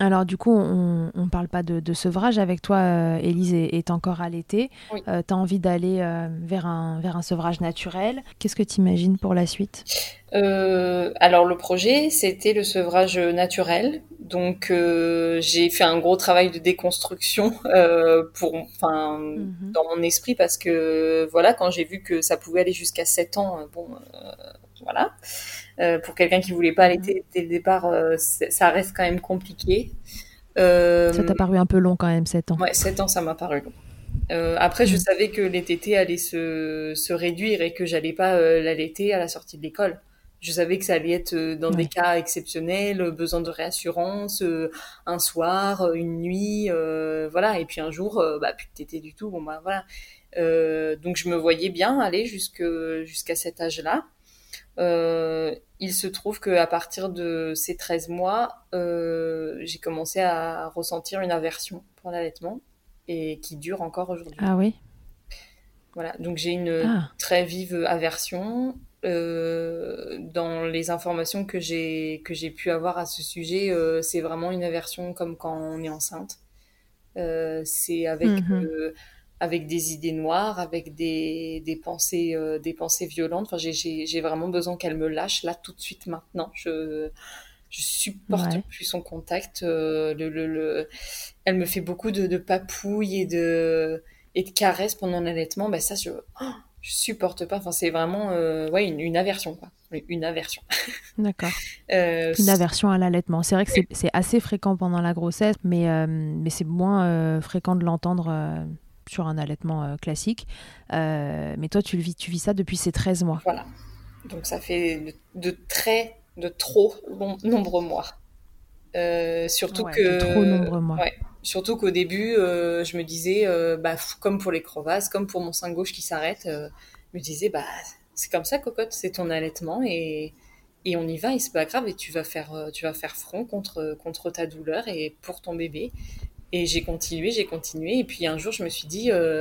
Speaker 1: Alors du coup, on ne parle pas de, sevrage avec toi, euh, Élise est, encore allaitée. Euh, tu as envie d'aller euh, vers, un, vers un sevrage naturel. Qu'est-ce que tu imagines pour la suite?
Speaker 2: Alors le projet, c'était le sevrage naturel. Donc j'ai fait un gros travail de déconstruction pour, mhm. dans mon esprit parce que voilà, quand j'ai vu que ça pouvait aller jusqu'à 7 ans, bon, voilà. Euh, pour quelqu'un qui voulait pas allaiter dès le départ, euh, ça reste quand même compliqué.
Speaker 1: Euh, ça t'a paru un peu long quand même, 7 ans.
Speaker 2: Ouais, 7 ans, ça m'a paru long. après, je mm. savais que les tétés allaient se, se réduire et que j'allais pas l'allaiter à la sortie de l'école. Je savais que ça allait être dans des cas exceptionnels, besoin de réassurance, un soir, une nuit, voilà. Et puis un jour, bah plus de tétés du tout. Bon bah voilà. donc je me voyais bien aller jusqu'à cet âge-là. Il se trouve qu'à partir de ces 13 mois, j'ai commencé à ressentir une aversion pour l'allaitement et qui dure encore aujourd'hui.
Speaker 1: Ah oui
Speaker 2: Voilà, donc j'ai une ah. très vive aversion. Euh, dans les informations que j'ai que j'ai pu avoir à ce sujet, euh, c'est vraiment une aversion comme quand on est enceinte. Euh, c'est avec mhm. Avec des idées noires, avec des, des pensées des pensées violentes. Enfin, j'ai vraiment besoin qu'elle me lâche là tout de suite maintenant. Je je supporte plus son contact. le, le, le, elle me fait beaucoup de, de papouilles et de et de caresses pendant l'allaitement. Ben ça, je oh, je supporte pas. Enfin, c'est vraiment euh, ouais, une, aversion, quoi. Une aversion. *laughs*
Speaker 1: D'accord. Euh, une aversion à l'allaitement. C'est vrai que c'est assez fréquent pendant la grossesse, mais, euh, mais c'est moins fréquent de l'entendre sur un allaitement classique. mais toi, tu, le vis, tu vis ça depuis ces 13 mois.
Speaker 2: Voilà. Donc ça fait de, très, de trop nombreux mois. surtout que.
Speaker 1: Trop nombreux mois.
Speaker 2: Ouais. Surtout qu'au début, euh, je me disais, euh, bah, comme pour les crevasses, comme pour mon sein gauche qui s'arrête, euh, je me disais, bah, c'est comme ça, cocotte, c'est ton allaitement et, et on y va et c'est pas grave et tu vas faire, tu vas faire front contre, contre ta douleur et pour ton bébé. Et j'ai continué, j'ai continué et puis un jour, je me suis dit, euh,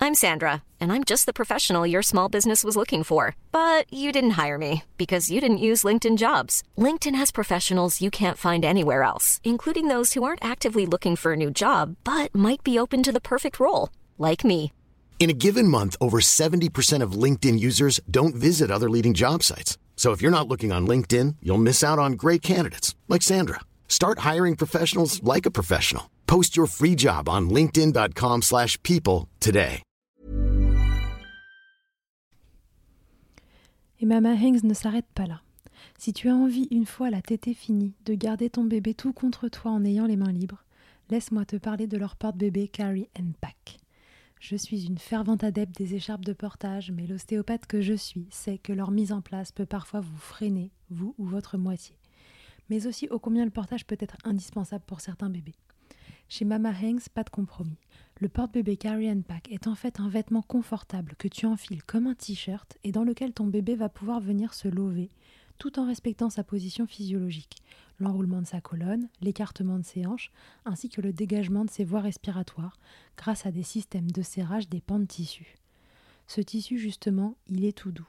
Speaker 3: I'm Sandra, and I'm just the professional your small business was looking for. But you didn't hire me because you didn't use LinkedIn jobs. LinkedIn has professionals you can't find anywhere else, including those who aren't actively looking for a new job but might be open to the perfect role, like me.
Speaker 4: In a given month, over 70% of LinkedIn users don't visit other leading job sites. So if you're not looking on LinkedIn, you'll miss out on great candidates like Sandra. Start hiring professionals like a professional. Post your free job on linkedin.com/people today.
Speaker 1: Et Mama Hanks ne s'arrête pas là. Si tu as envie, une fois la tétée finie, de garder ton bébé tout contre toi en ayant les mains libres, laisse-moi te parler de leur porte-bébé Carry and Pack. Je suis une fervente adepte des écharpes de portage, mais l'ostéopathe que je suis sait que leur mise en place peut parfois vous freiner, vous ou votre moitié. Mais aussi ô combien le portage peut être indispensable pour certains bébés. Chez Mama Hanks, pas de compromis. Le porte-bébé Carry and Pack est en fait un vêtement confortable que tu enfiles comme un t-shirt et dans lequel ton bébé va pouvoir venir se lever tout en respectant sa position physiologique, l'enroulement de sa colonne, l'écartement de ses hanches, ainsi que le dégagement de ses voies respiratoires grâce à des systèmes de serrage des pans de tissu. Ce tissu, justement, il est tout doux.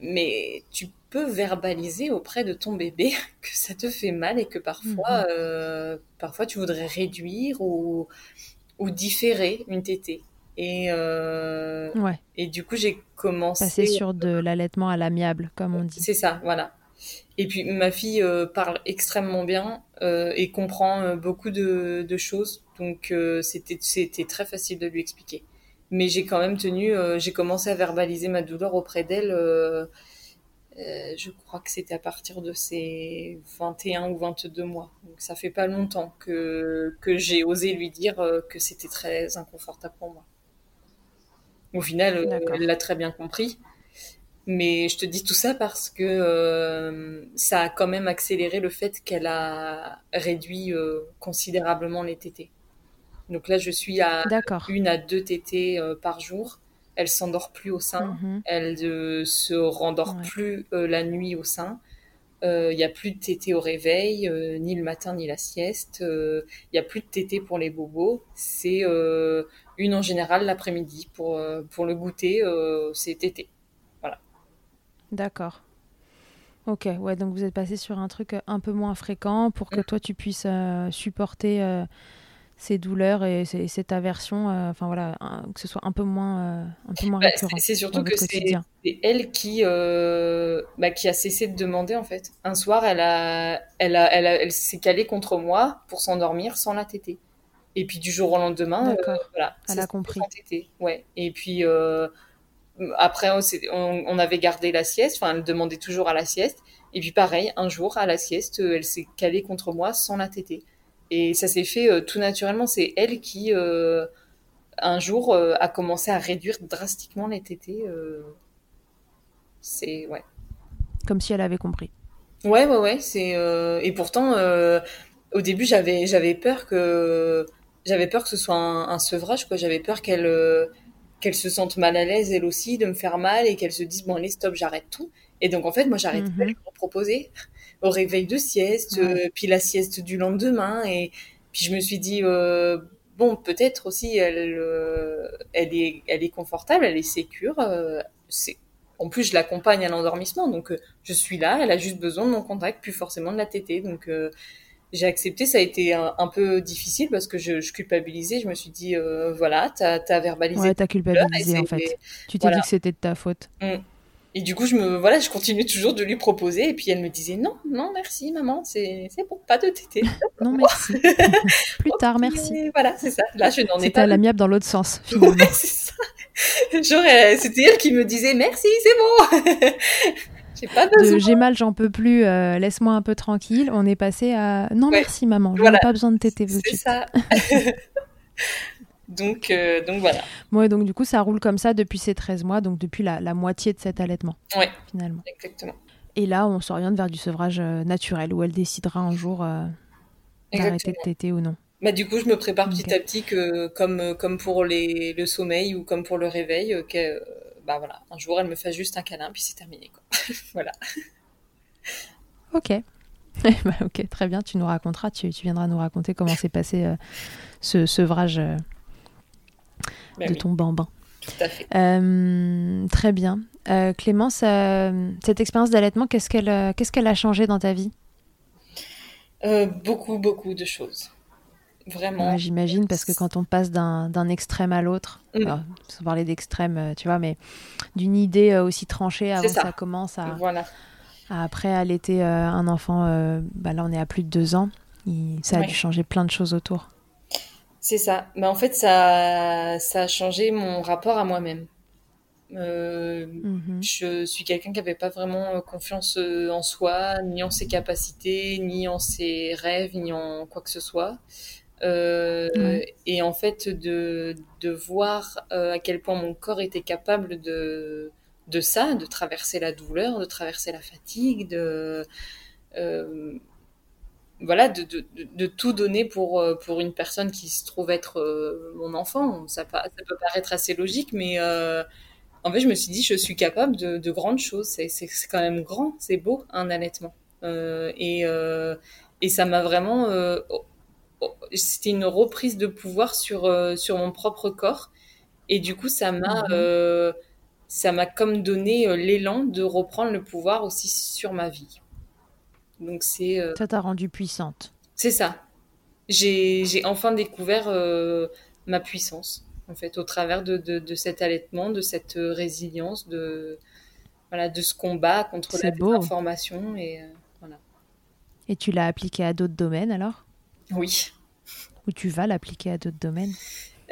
Speaker 2: mais tu peux verbaliser auprès de ton bébé *laughs* que ça te fait mal et que parfois, mhm. euh, parfois tu voudrais réduire ou, ou différer une tétée. Et, euh,
Speaker 1: ouais.
Speaker 2: et du coup, j'ai commencé.
Speaker 1: Passer sur de l'allaitement à l'amiable, comme on dit.
Speaker 2: C'est ça, voilà. Et puis, ma fille euh, parle extrêmement bien et comprend beaucoup de, de, choses. Donc, c'était très facile de lui expliquer mais j'ai quand même tenu, euh, j'ai commencé à verbaliser ma douleur auprès d'elle. Euh, euh, je crois que c'était à partir de ses 21 ou 22 mois. Donc ça fait pas longtemps que, que j'ai osé lui dire que c'était très inconfortable pour moi. Au final, elle l'a très bien compris. Mais je te dis tout ça parce que ça a quand même accéléré le fait qu'elle a réduit considérablement les tétés. Donc là, je suis à une à deux tétées euh, par jour. Elle s'endort plus au sein. Mhm. Elle ne se rendort plus euh, la nuit au sein. Il euh, n'y a plus de tétées au réveil, ni le matin ni la sieste. Il n'y a plus de tétées pour les bobos. C'est une en général l'après-midi. Pour, pour le goûter, c'est tété. Voilà.
Speaker 1: D'accord. Ok, ouais, donc vous êtes passé sur un truc un peu moins fréquent pour que mm. toi tu puisses supporter ces douleurs et, cette aversion, euh, enfin voilà, que ce soit un peu moins, euh, un peu moins bah.
Speaker 2: C'est surtout que c'est elle qui, euh, bah, qui a cessé de demander en fait. Un soir, elle a, elle a, elle, elle s'est calée contre moi pour s'endormir sans la téter. Et puis du jour au lendemain, voilà.
Speaker 1: Elle a compris.
Speaker 2: Ouais. Et puis après, on, on, avait gardé la sieste. Enfin, elle demandait toujours à la sieste. Et puis pareil, un jour à la sieste, elle s'est calée contre moi sans la téter. Et ça s'est fait tout naturellement. C'est elle qui un jour a commencé à réduire drastiquement les tétés. c'est ouais.
Speaker 1: Comme si elle avait compris.
Speaker 2: Ouais, ouais, ouais. C'est et pourtant au début j'avais j'avais peur que j'avais peur que ce soit un, sevrage quoi j'avais peur qu'elle euh, qu'elle se sente mal à l'aise elle aussi de me faire mal et qu'elle se dise bon allez stop j'arrête tout et donc en fait moi j'arrête pas de lui proposer au réveil de sieste euh, puis la sieste du lendemain et puis je me suis dit euh, bon peut-être aussi elle elle est elle est confortable elle est sécure c'est en plus, je l'accompagne à l'endormissement, donc je suis là. Elle a juste besoin de mon contact, plus forcément de la tétée. Donc, j'ai accepté. Ça a été un, peu difficile parce que je, je, culpabilisais. Je me suis dit, euh, voilà, t'as as verbalisé.
Speaker 1: Ouais, t'as culpabilisé en fait. Tu t'es dit que c'était de ta faute.
Speaker 2: Mm. Et du coup, je me, voilà, je continue toujours de lui proposer. Et puis elle me disait, non, non, merci, maman, c'est bon, pas de tété. *laughs*
Speaker 1: non, merci. *laughs* Plus tard, merci.
Speaker 2: Voilà, c'est ça. Là, je n'en ai pas.
Speaker 1: C'était à l'amiable dans l'autre sens, finalement.
Speaker 2: Ouais, *laughs* c'est ça. C'était elle qui me disait, merci, c'est bon.
Speaker 1: J'ai mal, j'en peux plus, euh, laisse-moi un peu tranquille. On est passé à non merci maman, je n'ai pas besoin de téter
Speaker 2: C'est ça. Donc, euh, donc voilà.
Speaker 1: Ouais, donc du coup ça roule comme ça depuis ces 13 mois, donc depuis la, moitié de cet allaitement.
Speaker 2: Ouais.
Speaker 1: Finalement.
Speaker 2: Exactement.
Speaker 1: Et là, on s'oriente vers du sevrage euh, naturel où elle décidera un jour d'arrêter de téter ou non.
Speaker 2: Bah, du coup, je me prépare petit à petit que, comme, comme pour les, le sommeil ou comme pour le réveil, que, bah voilà, un jour elle me fait juste un câlin, puis c'est terminé. Quoi. *laughs* voilà.
Speaker 1: Ok. *laughs* Bah, ok, très bien, tu nous raconteras, tu, tu viendras nous raconter comment s'est passé euh, ce sevrage euh, bah de ton bambin.
Speaker 2: Tout à fait.
Speaker 1: Euh, très bien. Clémence, cette expérience d'allaitement, qu'est-ce qu'elle qu'est-ce qu'elle a changé dans ta vie?
Speaker 2: Beaucoup, beaucoup de choses. Vraiment.
Speaker 1: J'imagine, parce que quand on passe d'un extrême à l'autre, mm. sans parler d'extrême, euh, tu vois, mais d'une idée euh, aussi tranchée avant que ça commence à,
Speaker 2: voilà.
Speaker 1: à après allaiter euh, un enfant, bah là on est à plus de deux ans, ça a dû changer plein de choses autour.
Speaker 2: C'est ça. Mais en fait, ça, ça a changé mon rapport à moi-même. Mhm. Je suis quelqu'un qui n'avait pas vraiment confiance en soi, ni en ses capacités, ni en ses rêves, ni en quoi que ce soit. Euh, et en fait, de, de voir euh, à quel point mon corps était capable de, de ça, de traverser la douleur, de traverser la fatigue, de, euh, voilà, de, de, de, tout donner pour, pour une personne qui se trouve être mon enfant. Ça, ça, peut paraître assez logique, mais en fait, je me suis dit, je suis capable de, de grandes choses. C'est quand même grand, c'est beau, un allaitement. et, et ça m'a vraiment c'était une reprise de pouvoir sur, euh, sur mon propre corps. Et du coup, ça m'a mhm. euh, ça m'a comme donné euh, l'élan de reprendre le pouvoir aussi sur ma vie. Donc c'est
Speaker 1: ça t'a rendu puissante.
Speaker 2: C'est ça. J'ai enfin découvert ma puissance en fait au travers de, de, de, cet allaitement, de cette résilience, de voilà de ce combat contre la désinformation et voilà.
Speaker 1: Et tu l'as appliqué à d'autres domaines alors?
Speaker 2: Oui.
Speaker 1: Ou tu vas l'appliquer à d'autres domaines?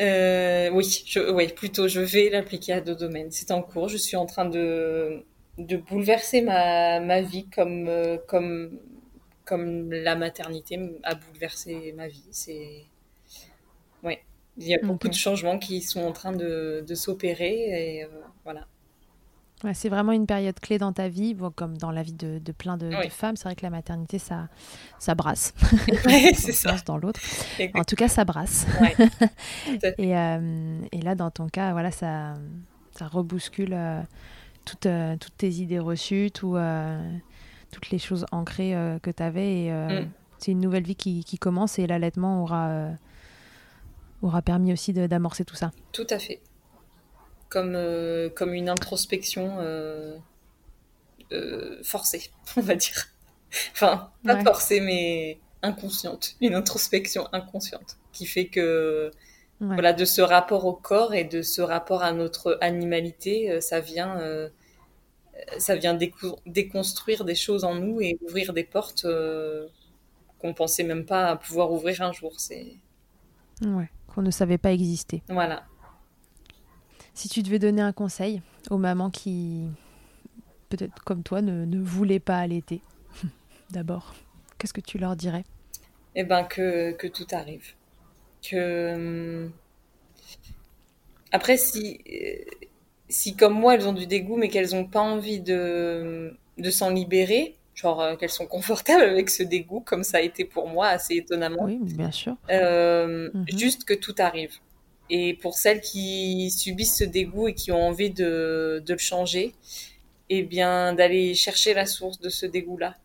Speaker 2: Euh, Oui, je, oui, plutôt je vais l'appliquer à d'autres domaines. C'est en cours. Je suis en train de, de bouleverser ma, ma vie comme, euh, comme, comme la maternité a bouleversé ma vie. C'est ouais. Il y a beaucoup de changements qui sont en train de, de s'opérer et euh, voilà
Speaker 1: c'est vraiment une période clé dans ta vie, comme dans la vie de, plein de, femmes. C'est vrai que la maternité, ça, ça brasse. *laughs*
Speaker 2: c'est ça.
Speaker 1: dans l'autre. En tout cas, ça brasse. *laughs* et, euh, et, là, dans ton cas, voilà, ça, ça rebouscule euh, toutes, euh, toutes, tes idées reçues, tout, toutes les choses ancrées que tu avais. Et mm. c'est une nouvelle vie qui, qui commence et l'allaitement aura, aura permis aussi d'amorcer tout ça.
Speaker 2: Tout à fait comme, euh, comme une introspection euh, euh, forcée, *laughs* on va dire. enfin, pas forcée, mais inconsciente. Une introspection inconsciente qui fait que, voilà, de ce rapport au corps et de ce rapport à notre animalité, ça vient, ça vient déconstruire des choses en nous et ouvrir des portes qu'on pensait même pas pouvoir ouvrir un jour. C'est
Speaker 1: Ouais, qu'on ne savait pas exister.
Speaker 2: Voilà.
Speaker 1: Si tu devais donner un conseil aux mamans qui, peut-être comme toi, ne, ne voulaient pas allaiter, *laughs* d'abord, qu'est-ce que tu leur dirais?
Speaker 2: Eh ben que, que tout arrive. Que hum, après si si comme moi elles ont du dégoût mais qu'elles n'ont pas envie de de s'en libérer, genre euh, qu'elles sont confortables avec ce dégoût comme ça a été pour moi assez étonnamment.
Speaker 1: Oui, bien sûr.
Speaker 2: Euh,
Speaker 1: Mhm.
Speaker 2: Juste que tout arrive. Et pour celles qui subissent ce dégoût et qui ont envie de, de le changer, eh bien, d'aller chercher la source de ce dégoût-là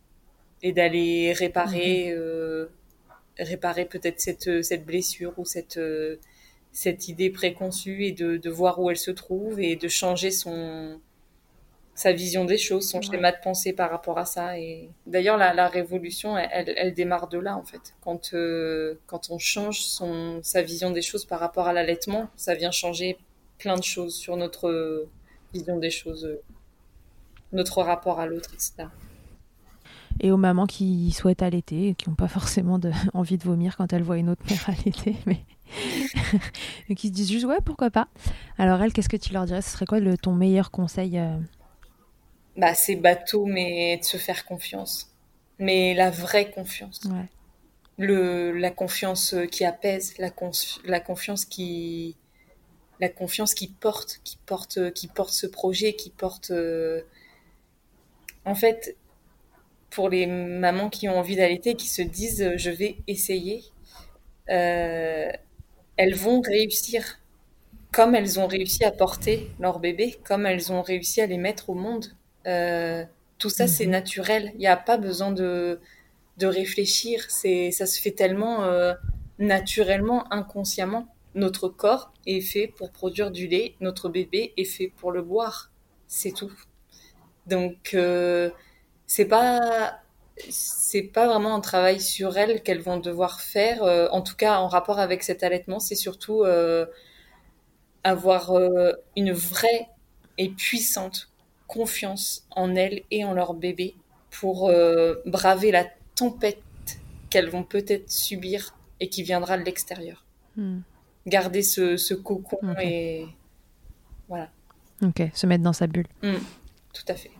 Speaker 2: et d'aller réparer, euh, réparer peut-être cette, cette blessure ou cette, euh, cette idée préconçue et de, de voir où elle se trouve et de changer son, sa vision des choses, son
Speaker 1: Ouais.
Speaker 2: schéma de pensée par rapport à ça. Et d'ailleurs, la, la révolution, elle, elle, elle démarre de là, en fait. Quand, euh, quand on change son, sa vision des choses par rapport à l'allaitement, ça vient changer plein de choses sur notre euh, vision des choses, euh, notre rapport à l'autre, etc.
Speaker 1: Et aux mamans qui souhaitent allaiter et qui n'ont pas forcément de- *laughs* envie de vomir quand elles voient une autre mère *laughs* allaiter, mais *laughs* et qui se disent juste ouais, pourquoi pas. Alors, elles, qu'est-ce que tu leur dirais? Ce serait quoi le, ton meilleur conseil euh,
Speaker 2: Bah, c'est bateau, mais de se faire confiance. Mais la vraie confiance.
Speaker 1: ouais.
Speaker 2: le, la confiance qui apaise, la confiance qui, la confiance qui porte, qui porte, qui porte ce projet, qui porte. euh, En fait, pour les mamans qui ont envie d'allaiter, qui se disent euh, je vais essayer, euh, elles vont réussir. Comme elles ont réussi à porter leur bébé, comme elles ont réussi à les mettre au monde. Euh, tout ça, c'est
Speaker 1: Mhm.
Speaker 2: naturel. Il n'y a pas besoin de, de réfléchir. C'est, ça se fait tellement euh, naturellement, inconsciemment. Notre corps est fait pour produire du lait. Notre bébé est fait pour le boire. C'est tout. Donc, c'est pas, c'est pas vraiment un travail sur elles qu'elles vont devoir faire. euh, en tout cas, en rapport avec cet allaitement, c'est surtout euh, avoir euh, une vraie et puissante confiance en elles et en leur bébé pour braver la tempête qu'elles vont peut-être subir et qui viendra de l'extérieur.
Speaker 1: Hmm.
Speaker 2: Garder ce, ce cocon et voilà,
Speaker 1: Ok, se mettre dans sa bulle.
Speaker 2: Mm, tout à fait.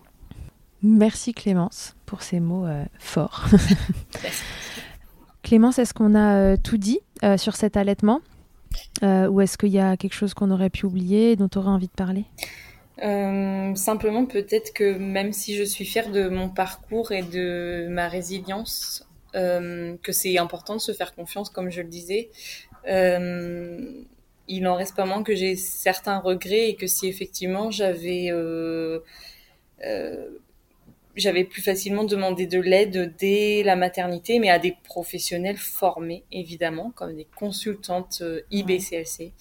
Speaker 1: Merci Clémence pour ces mots euh, forts. *laughs* Clémence, est-ce qu'on a euh, tout dit euh, sur cet allaitement? Ou est-ce qu'il y a quelque chose qu'on aurait pu oublier et dont tu aurais envie de parler?
Speaker 2: Simplement, peut-être que même si je suis fière de mon parcours et de ma résilience, que c'est important de se faire confiance, comme je le disais, il n'en reste pas moins que j'ai certains regrets et que si effectivement j'avais j'avais plus facilement demandé de l'aide dès la maternité, mais à des professionnels formés, évidemment, comme des consultantes euh, IBCLC.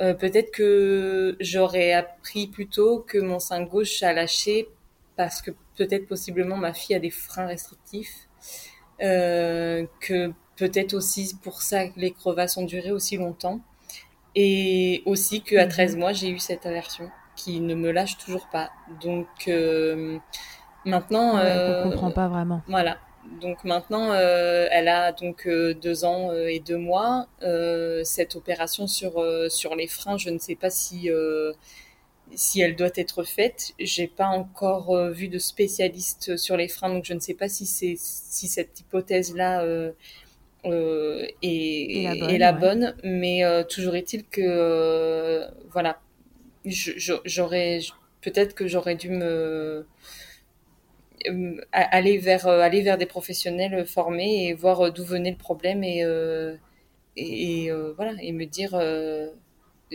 Speaker 2: Euh, peut-être que j'aurais appris plus tôt que mon sein gauche a lâché parce que peut-être possiblement ma fille a des freins restrictifs. Euh, que peut-être aussi pour ça que les crevasses ont duré aussi longtemps. Et aussi qu'à
Speaker 1: Mhm.
Speaker 2: 13 mois, j'ai eu cette aversion qui ne me lâche toujours pas. Donc euh, maintenant...
Speaker 1: Ouais,
Speaker 2: euh,
Speaker 1: On comprend pas vraiment.
Speaker 2: voilà. Donc maintenant, euh, elle a donc euh, deux ans euh, et deux mois. Euh, cette opération sur euh, sur les freins, je ne sais pas si euh, si elle doit être faite. J'ai pas encore euh, vu de spécialiste sur les freins, donc je ne sais pas si c'est si cette hypothèse là euh, euh, est,
Speaker 1: Et la bonne,
Speaker 2: est la
Speaker 1: ouais.
Speaker 2: bonne. Mais euh, toujours est-il que euh, voilà, j'aurais peut-être que j'aurais dû me euh, aller vers euh, aller vers des professionnels formés et voir euh, d'où venait le problème et euh, et, et, euh, voilà et me dire euh,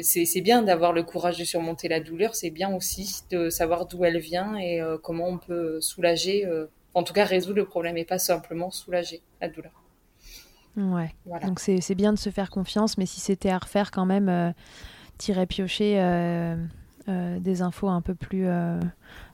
Speaker 2: c'est bien d'avoir le courage de surmonter la douleur c'est bien aussi de savoir d'où elle vient et euh, comment on peut soulager euh, en tout cas résoudre le problème et pas simplement soulager la douleur
Speaker 1: Ouais.
Speaker 2: voilà
Speaker 1: Donc c'est bien de se faire confiance, mais si c'était à refaire quand même, euh, t'irais piocher euh, des infos un peu plus, euh,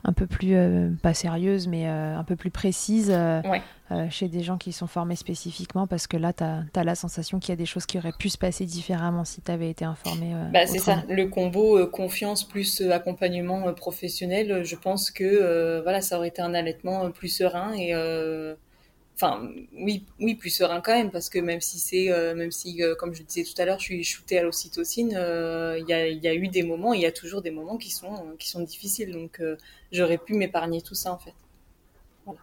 Speaker 1: un peu plus euh, pas sérieuses, mais un peu plus précises
Speaker 2: Ouais.
Speaker 1: chez des gens qui sont formés spécifiquement, parce que là, tu as, la sensation qu'il y a des choses qui auraient pu se passer différemment si tu avais été informé.
Speaker 2: Bah, c'est ça, le combo confiance plus accompagnement professionnel, je pense que voilà, ça aurait été un allaitement plus serein et enfin oui oui plus serein quand même parce que même si c'est même si comme je disais tout à l'heure je suis shootée à l'ocytocine il y a, y, a, eu des moments il y a toujours des moments qui sont qui sont difficiles donc j'aurais pu m'épargner tout ça en fait
Speaker 1: voilà.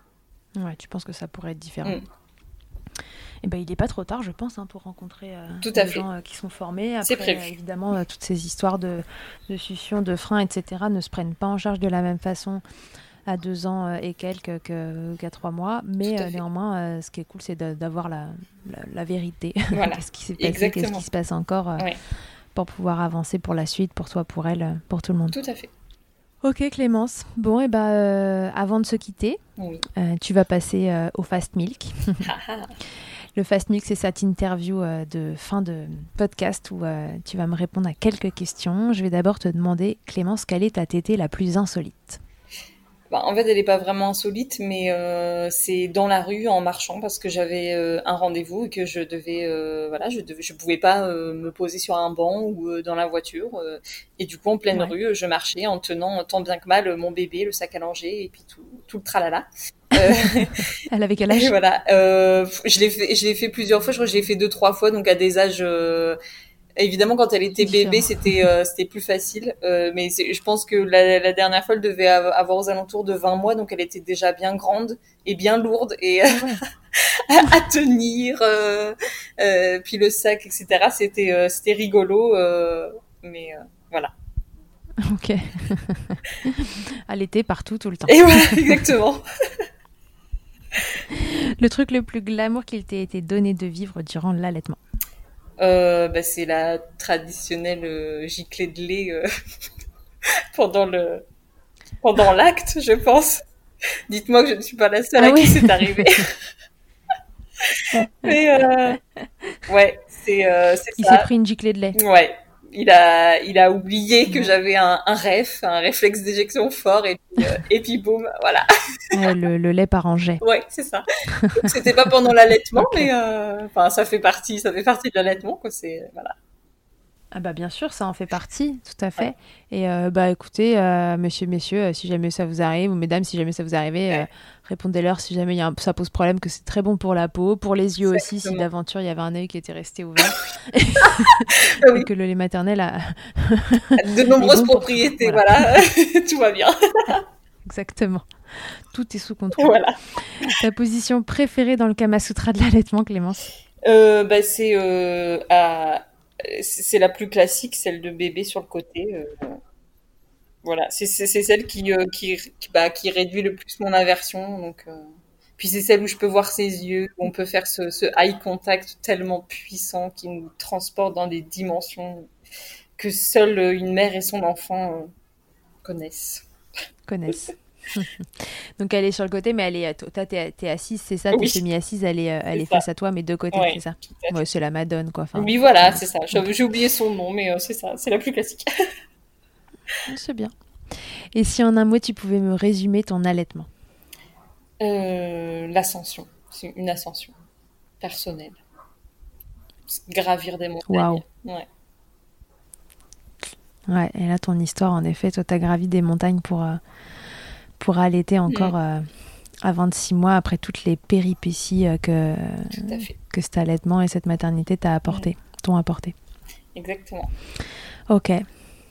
Speaker 1: ouais tu penses que ça pourrait être différent mm. Eh ben, il n'est pas trop tard, je pense, hein, pour rencontrer euh, des gens euh, qui sont formés. Après, euh, évidemment, toutes ces histoires de, de succion, de frein, etc., ne se prennent pas en charge de la même façon à deux ans et quelques qu'à trois mois. Mais néanmoins, ce qui est cool, c'est d'avoir la, la, vérité. *laughs* qu'est-ce qui s'est passé, qu'est-ce qui se passe encore pour pouvoir avancer pour la suite, pour toi, pour elle, pour tout le monde.
Speaker 2: Tout à fait.
Speaker 1: Ok Clémence. Bon, et eh ben, avant de se quitter, tu vas passer au Fast Milk. *laughs* Le Fast Mix, c'est cette interview euh, de fin de podcast où euh, tu vas me répondre à quelques questions. Je vais d'abord te demander, Clémence, quelle est ta tétée la plus insolite?
Speaker 2: Bah, en fait, elle n'est pas vraiment insolite, mais euh, c'est dans la rue en marchant parce que j'avais un rendez-vous et que je devais, voilà, je devais, je pouvais pas me poser sur un banc ou dans la voiture. et du coup, en pleine rue, je marchais en tenant tant bien que mal mon bébé, le sac à langer et puis tout, tout le tralala. *laughs*
Speaker 1: Euh, Elle avait quel âge? *laughs*
Speaker 2: Voilà, euh, je l'ai fait, je l'ai fait plusieurs fois. Je crois que je l'ai fait deux, trois fois, donc à des âges. Euh, évidemment, quand elle était bébé, c'était c'était plus facile. mais je pense que la, la, dernière fois, elle devait avoir aux alentours de 20 mois, donc elle était déjà bien grande et bien lourde et ah *laughs* à, tenir. puis le sac, etc. C'était c'était rigolo, mais voilà.
Speaker 1: Ok. *laughs* Elle était partout tout le temps.
Speaker 2: Et voilà, exactement. *laughs*
Speaker 1: le truc le plus glamour qu'il t'ait été donné de vivre durant l'allaitement
Speaker 2: euh, bah, C'est la traditionnelle euh, giclée de lait euh, *laughs* pendant le pendant l'acte, je pense. Dites-moi que je ne suis pas la seule ah à qui c'est arrivé. *laughs* Mais ouais, c'est
Speaker 1: Il s'est pris une giclée de lait.
Speaker 2: Ouais, il a, il a oublié que j'avais un, un ref, un réflexe d'éjection fort, et puis, euh, et puis boum, voilà.
Speaker 1: le, le, lait par jet.
Speaker 2: Ouais, c'est ça. C'était pas pendant l'allaitement, mais euh, enfin, ça fait partie, ça fait partie de l'allaitement, quoi. C'est voilà.
Speaker 1: Ah bah bien sûr, ça en fait partie, tout à fait. Et euh, bah écoutez, euh, monsieur, messieurs, euh, si jamais ça vous arrive, ou mesdames, si jamais ça vous arrive, répondez-leur si jamais y a ça pose problème, que c'est très bon pour la peau, pour les yeux aussi, si d'aventure il y avait un œil qui était resté ouvert. *laughs* Et que le lait maternel a... *laughs*
Speaker 2: De nombreuses propriétés, voilà, *laughs* tout va bien.
Speaker 1: Exactement. Tout est sous contrôle. Voilà. Ta position préférée dans le Kama Sutra de l'allaitement, Clémence?
Speaker 2: Bah, C'est à c'est la plus classique, celle de bébé sur le côté. Euh, voilà, c'est celle qui, euh, qui, bah, qui, réduit le plus mon aversion. Donc, euh, Puis c'est celle où je peux voir ses yeux, où on peut faire ce, ce, eye contact tellement puissant qui nous transporte dans des dimensions que seule une mère et son enfant connaissent.
Speaker 1: Connaissent. *laughs* Donc elle est sur le côté, mais elle est. Toi, t'es es assise, c'est ça T'es semi-assise, elle est, elle est, face à toi, mais de côté, c'est ça ouais, C'est la Madone, quoi.
Speaker 2: oui, voilà, c'est ça. J'ai oublié son nom, mais euh, c'est ça. C'est la plus classique. *laughs*
Speaker 1: c'est bien. Et si en un mot, tu pouvais me résumer ton allaitement?
Speaker 2: Euh, L'ascension. C'est une ascension personnelle. Gravir des montagnes. Waouh. Ouais.
Speaker 1: Ouais, et là, ton histoire, en effet, toi, t'as gravi des montagnes pour, euh, pour allaiter encore mm. euh, à 26 mois après toutes les péripéties euh, que, que cet allaitement et cette maternité t'a apporté, mm. t'ont apporté.
Speaker 2: Exactement.
Speaker 1: Ok.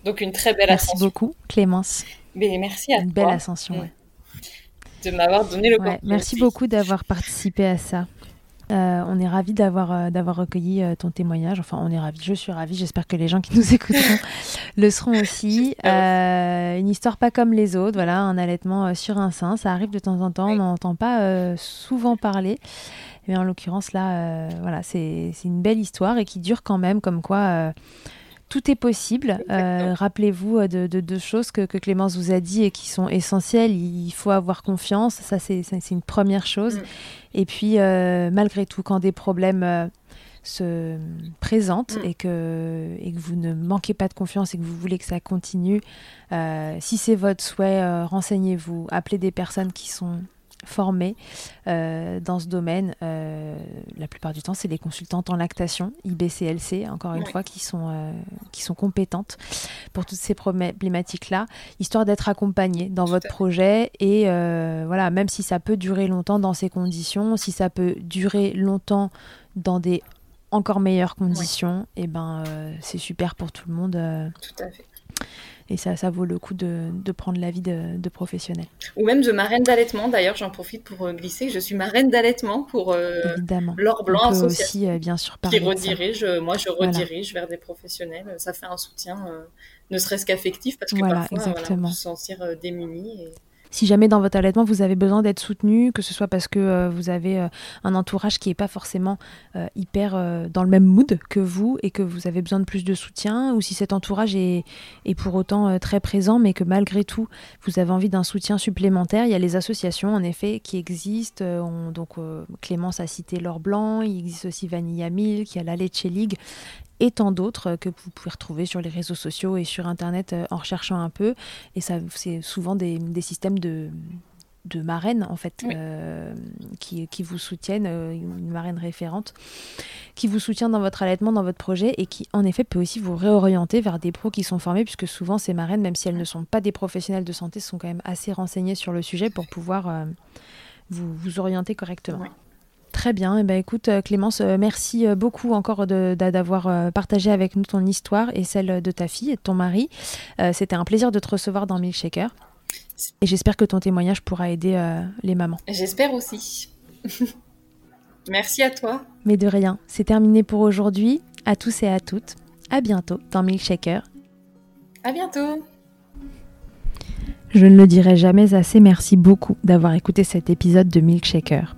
Speaker 2: Donc une très belle
Speaker 1: ascension. Merci beaucoup Clémence.
Speaker 2: Mais merci à
Speaker 1: une belle ascension. Mm.
Speaker 2: De m'avoir donné le ouais,
Speaker 1: Merci beaucoup d'avoir participé à ça. Euh, on est ravis d'avoir euh, d'avoir recueilli euh, ton témoignage. Enfin, on est ravis. Je suis ravie. J'espère que les gens qui nous *laughs* écouteront le seront aussi. une histoire pas comme les autres. Voilà, un allaitement sur un sein. Ça arrive de temps en temps. On n'en entend pas souvent parler. Mais en l'occurrence, là, voilà, c'est une belle histoire et qui dure quand même. Comme quoi tout est possible. Euh, rappelez-vous de deux choses que, Clémence vous a dit et qui sont essentielles. Il faut avoir confiance, ça c'est une première chose. Mm. Et puis, euh, malgré tout, quand des problèmes se présentent mm. et, que, et que vous ne manquez pas de confiance et que vous voulez que ça continue, si c'est votre souhait, renseignez-vous, appelez des personnes qui sont formés euh, dans ce domaine. Euh, la plupart du temps, c'est des consultantes en lactation, IBCLC, encore une fois, qui sont, euh, qui sont compétentes pour toutes ces problématiques-là, histoire d'être accompagnées dans votre projet. Et voilà, même si ça peut durer longtemps dans ces conditions, si ça peut durer longtemps dans des encore meilleures conditions, et eh ben c'est super pour tout le monde.
Speaker 2: Tout à fait
Speaker 1: et ça, ça vaut le coup de, de prendre l'avis de, de professionnels.
Speaker 2: Ou même de marraine d'allaitement. D'ailleurs, j'en profite pour euh, glisser. Je suis marraine d'allaitement pour euh, l'or blanc
Speaker 1: aussi, euh, bien sûr,
Speaker 2: qui redirige. Moi, je redirige vers des professionnels. Ça fait un soutien, ne serait-ce qu'affectif, parce que parfois, on peut se sentir démuni. Et
Speaker 1: si jamais dans votre allaitement vous avez besoin d'être soutenu, que ce soit parce que euh, vous avez euh, un entourage qui n'est pas forcément euh, hyper dans le même mood que vous et que vous avez besoin de plus de soutien, ou si cet entourage est, pour autant très présent, mais que malgré tout vous avez envie d'un soutien supplémentaire, il y a les associations en effet qui existent. donc Clémence a cité l'or blanc, il existe aussi Vanilla Milk, il y a la Leche League et tant d'autres que vous pouvez retrouver sur les réseaux sociaux et sur Internet euh, en recherchant un peu. Et ça, c'est souvent des, systèmes de, de marraines en fait euh, qui, qui, vous soutiennent, euh, une marraine référente, qui vous soutient dans votre allaitement, dans votre projet et qui en effet peut aussi vous réorienter vers des pros qui sont formés puisque souvent ces marraines, même si elles ne sont pas des professionnels de santé, sont quand même assez renseignées sur le sujet pour pouvoir vous, vous orienter correctement. Très bien. Et eh ben, écoute, euh, Clémence, euh, merci euh, beaucoup encore d'avoir partagé avec nous ton histoire et celle de ta fille et de ton mari. C'était un plaisir de te recevoir dans Milkshaker. Et j'espère que ton témoignage pourra aider les mamans.
Speaker 2: J'espère aussi. *laughs* merci à toi.
Speaker 1: Mais de rien. C'est terminé pour aujourd'hui. À tous et à toutes. À bientôt dans Milkshaker.
Speaker 2: À bientôt.
Speaker 1: Je ne le dirai jamais assez, merci beaucoup d'avoir écouté cet épisode de Milkshaker.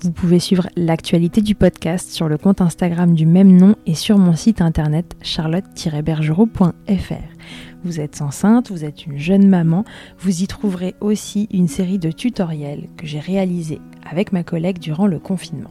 Speaker 1: Vous pouvez suivre l'actualité du podcast sur le compte Instagram du même nom et sur mon site internet charlotte-bergerot.fr. Vous êtes enceinte, vous êtes une jeune maman, vous y trouverez aussi une série de tutoriels que j'ai réalisés avec ma collègue durant le confinement.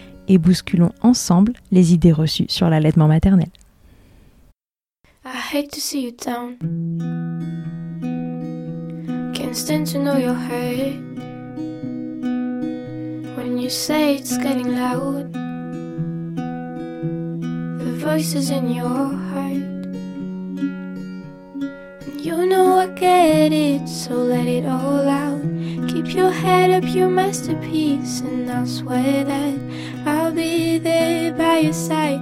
Speaker 1: et bousculons ensemble les idées reçues sur l'allaitement maternel. I hate to see you down. Can't stand to know your hurt. When you say it's getting loud, the voices in your heart. You know I get it, so let it all out. Keep your head up, your masterpiece, and I'll swear that I'll be there by your side.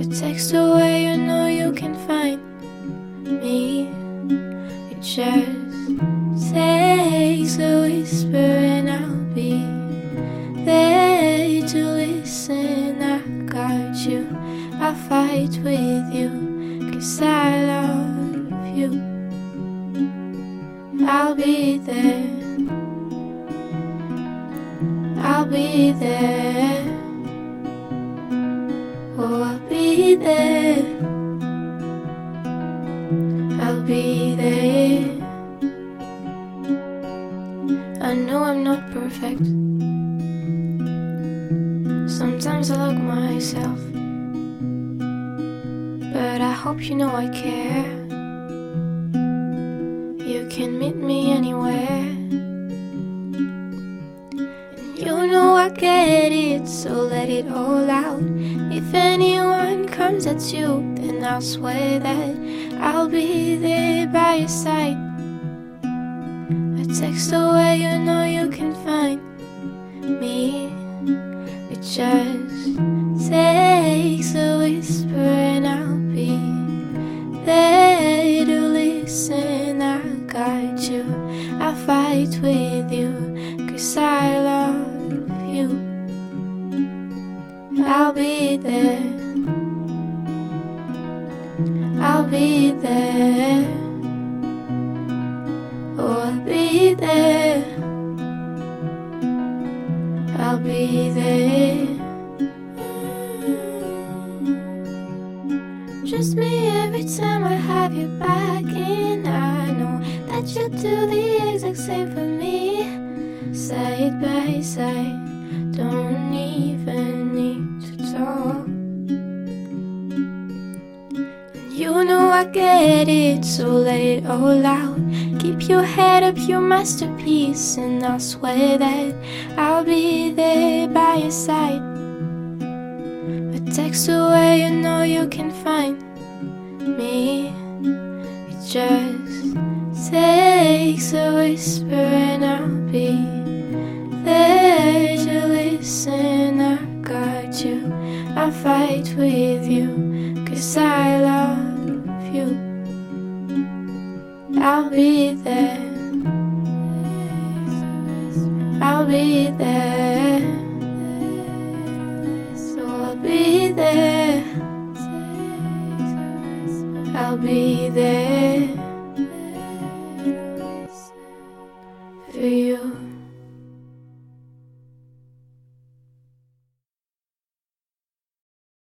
Speaker 1: A text away,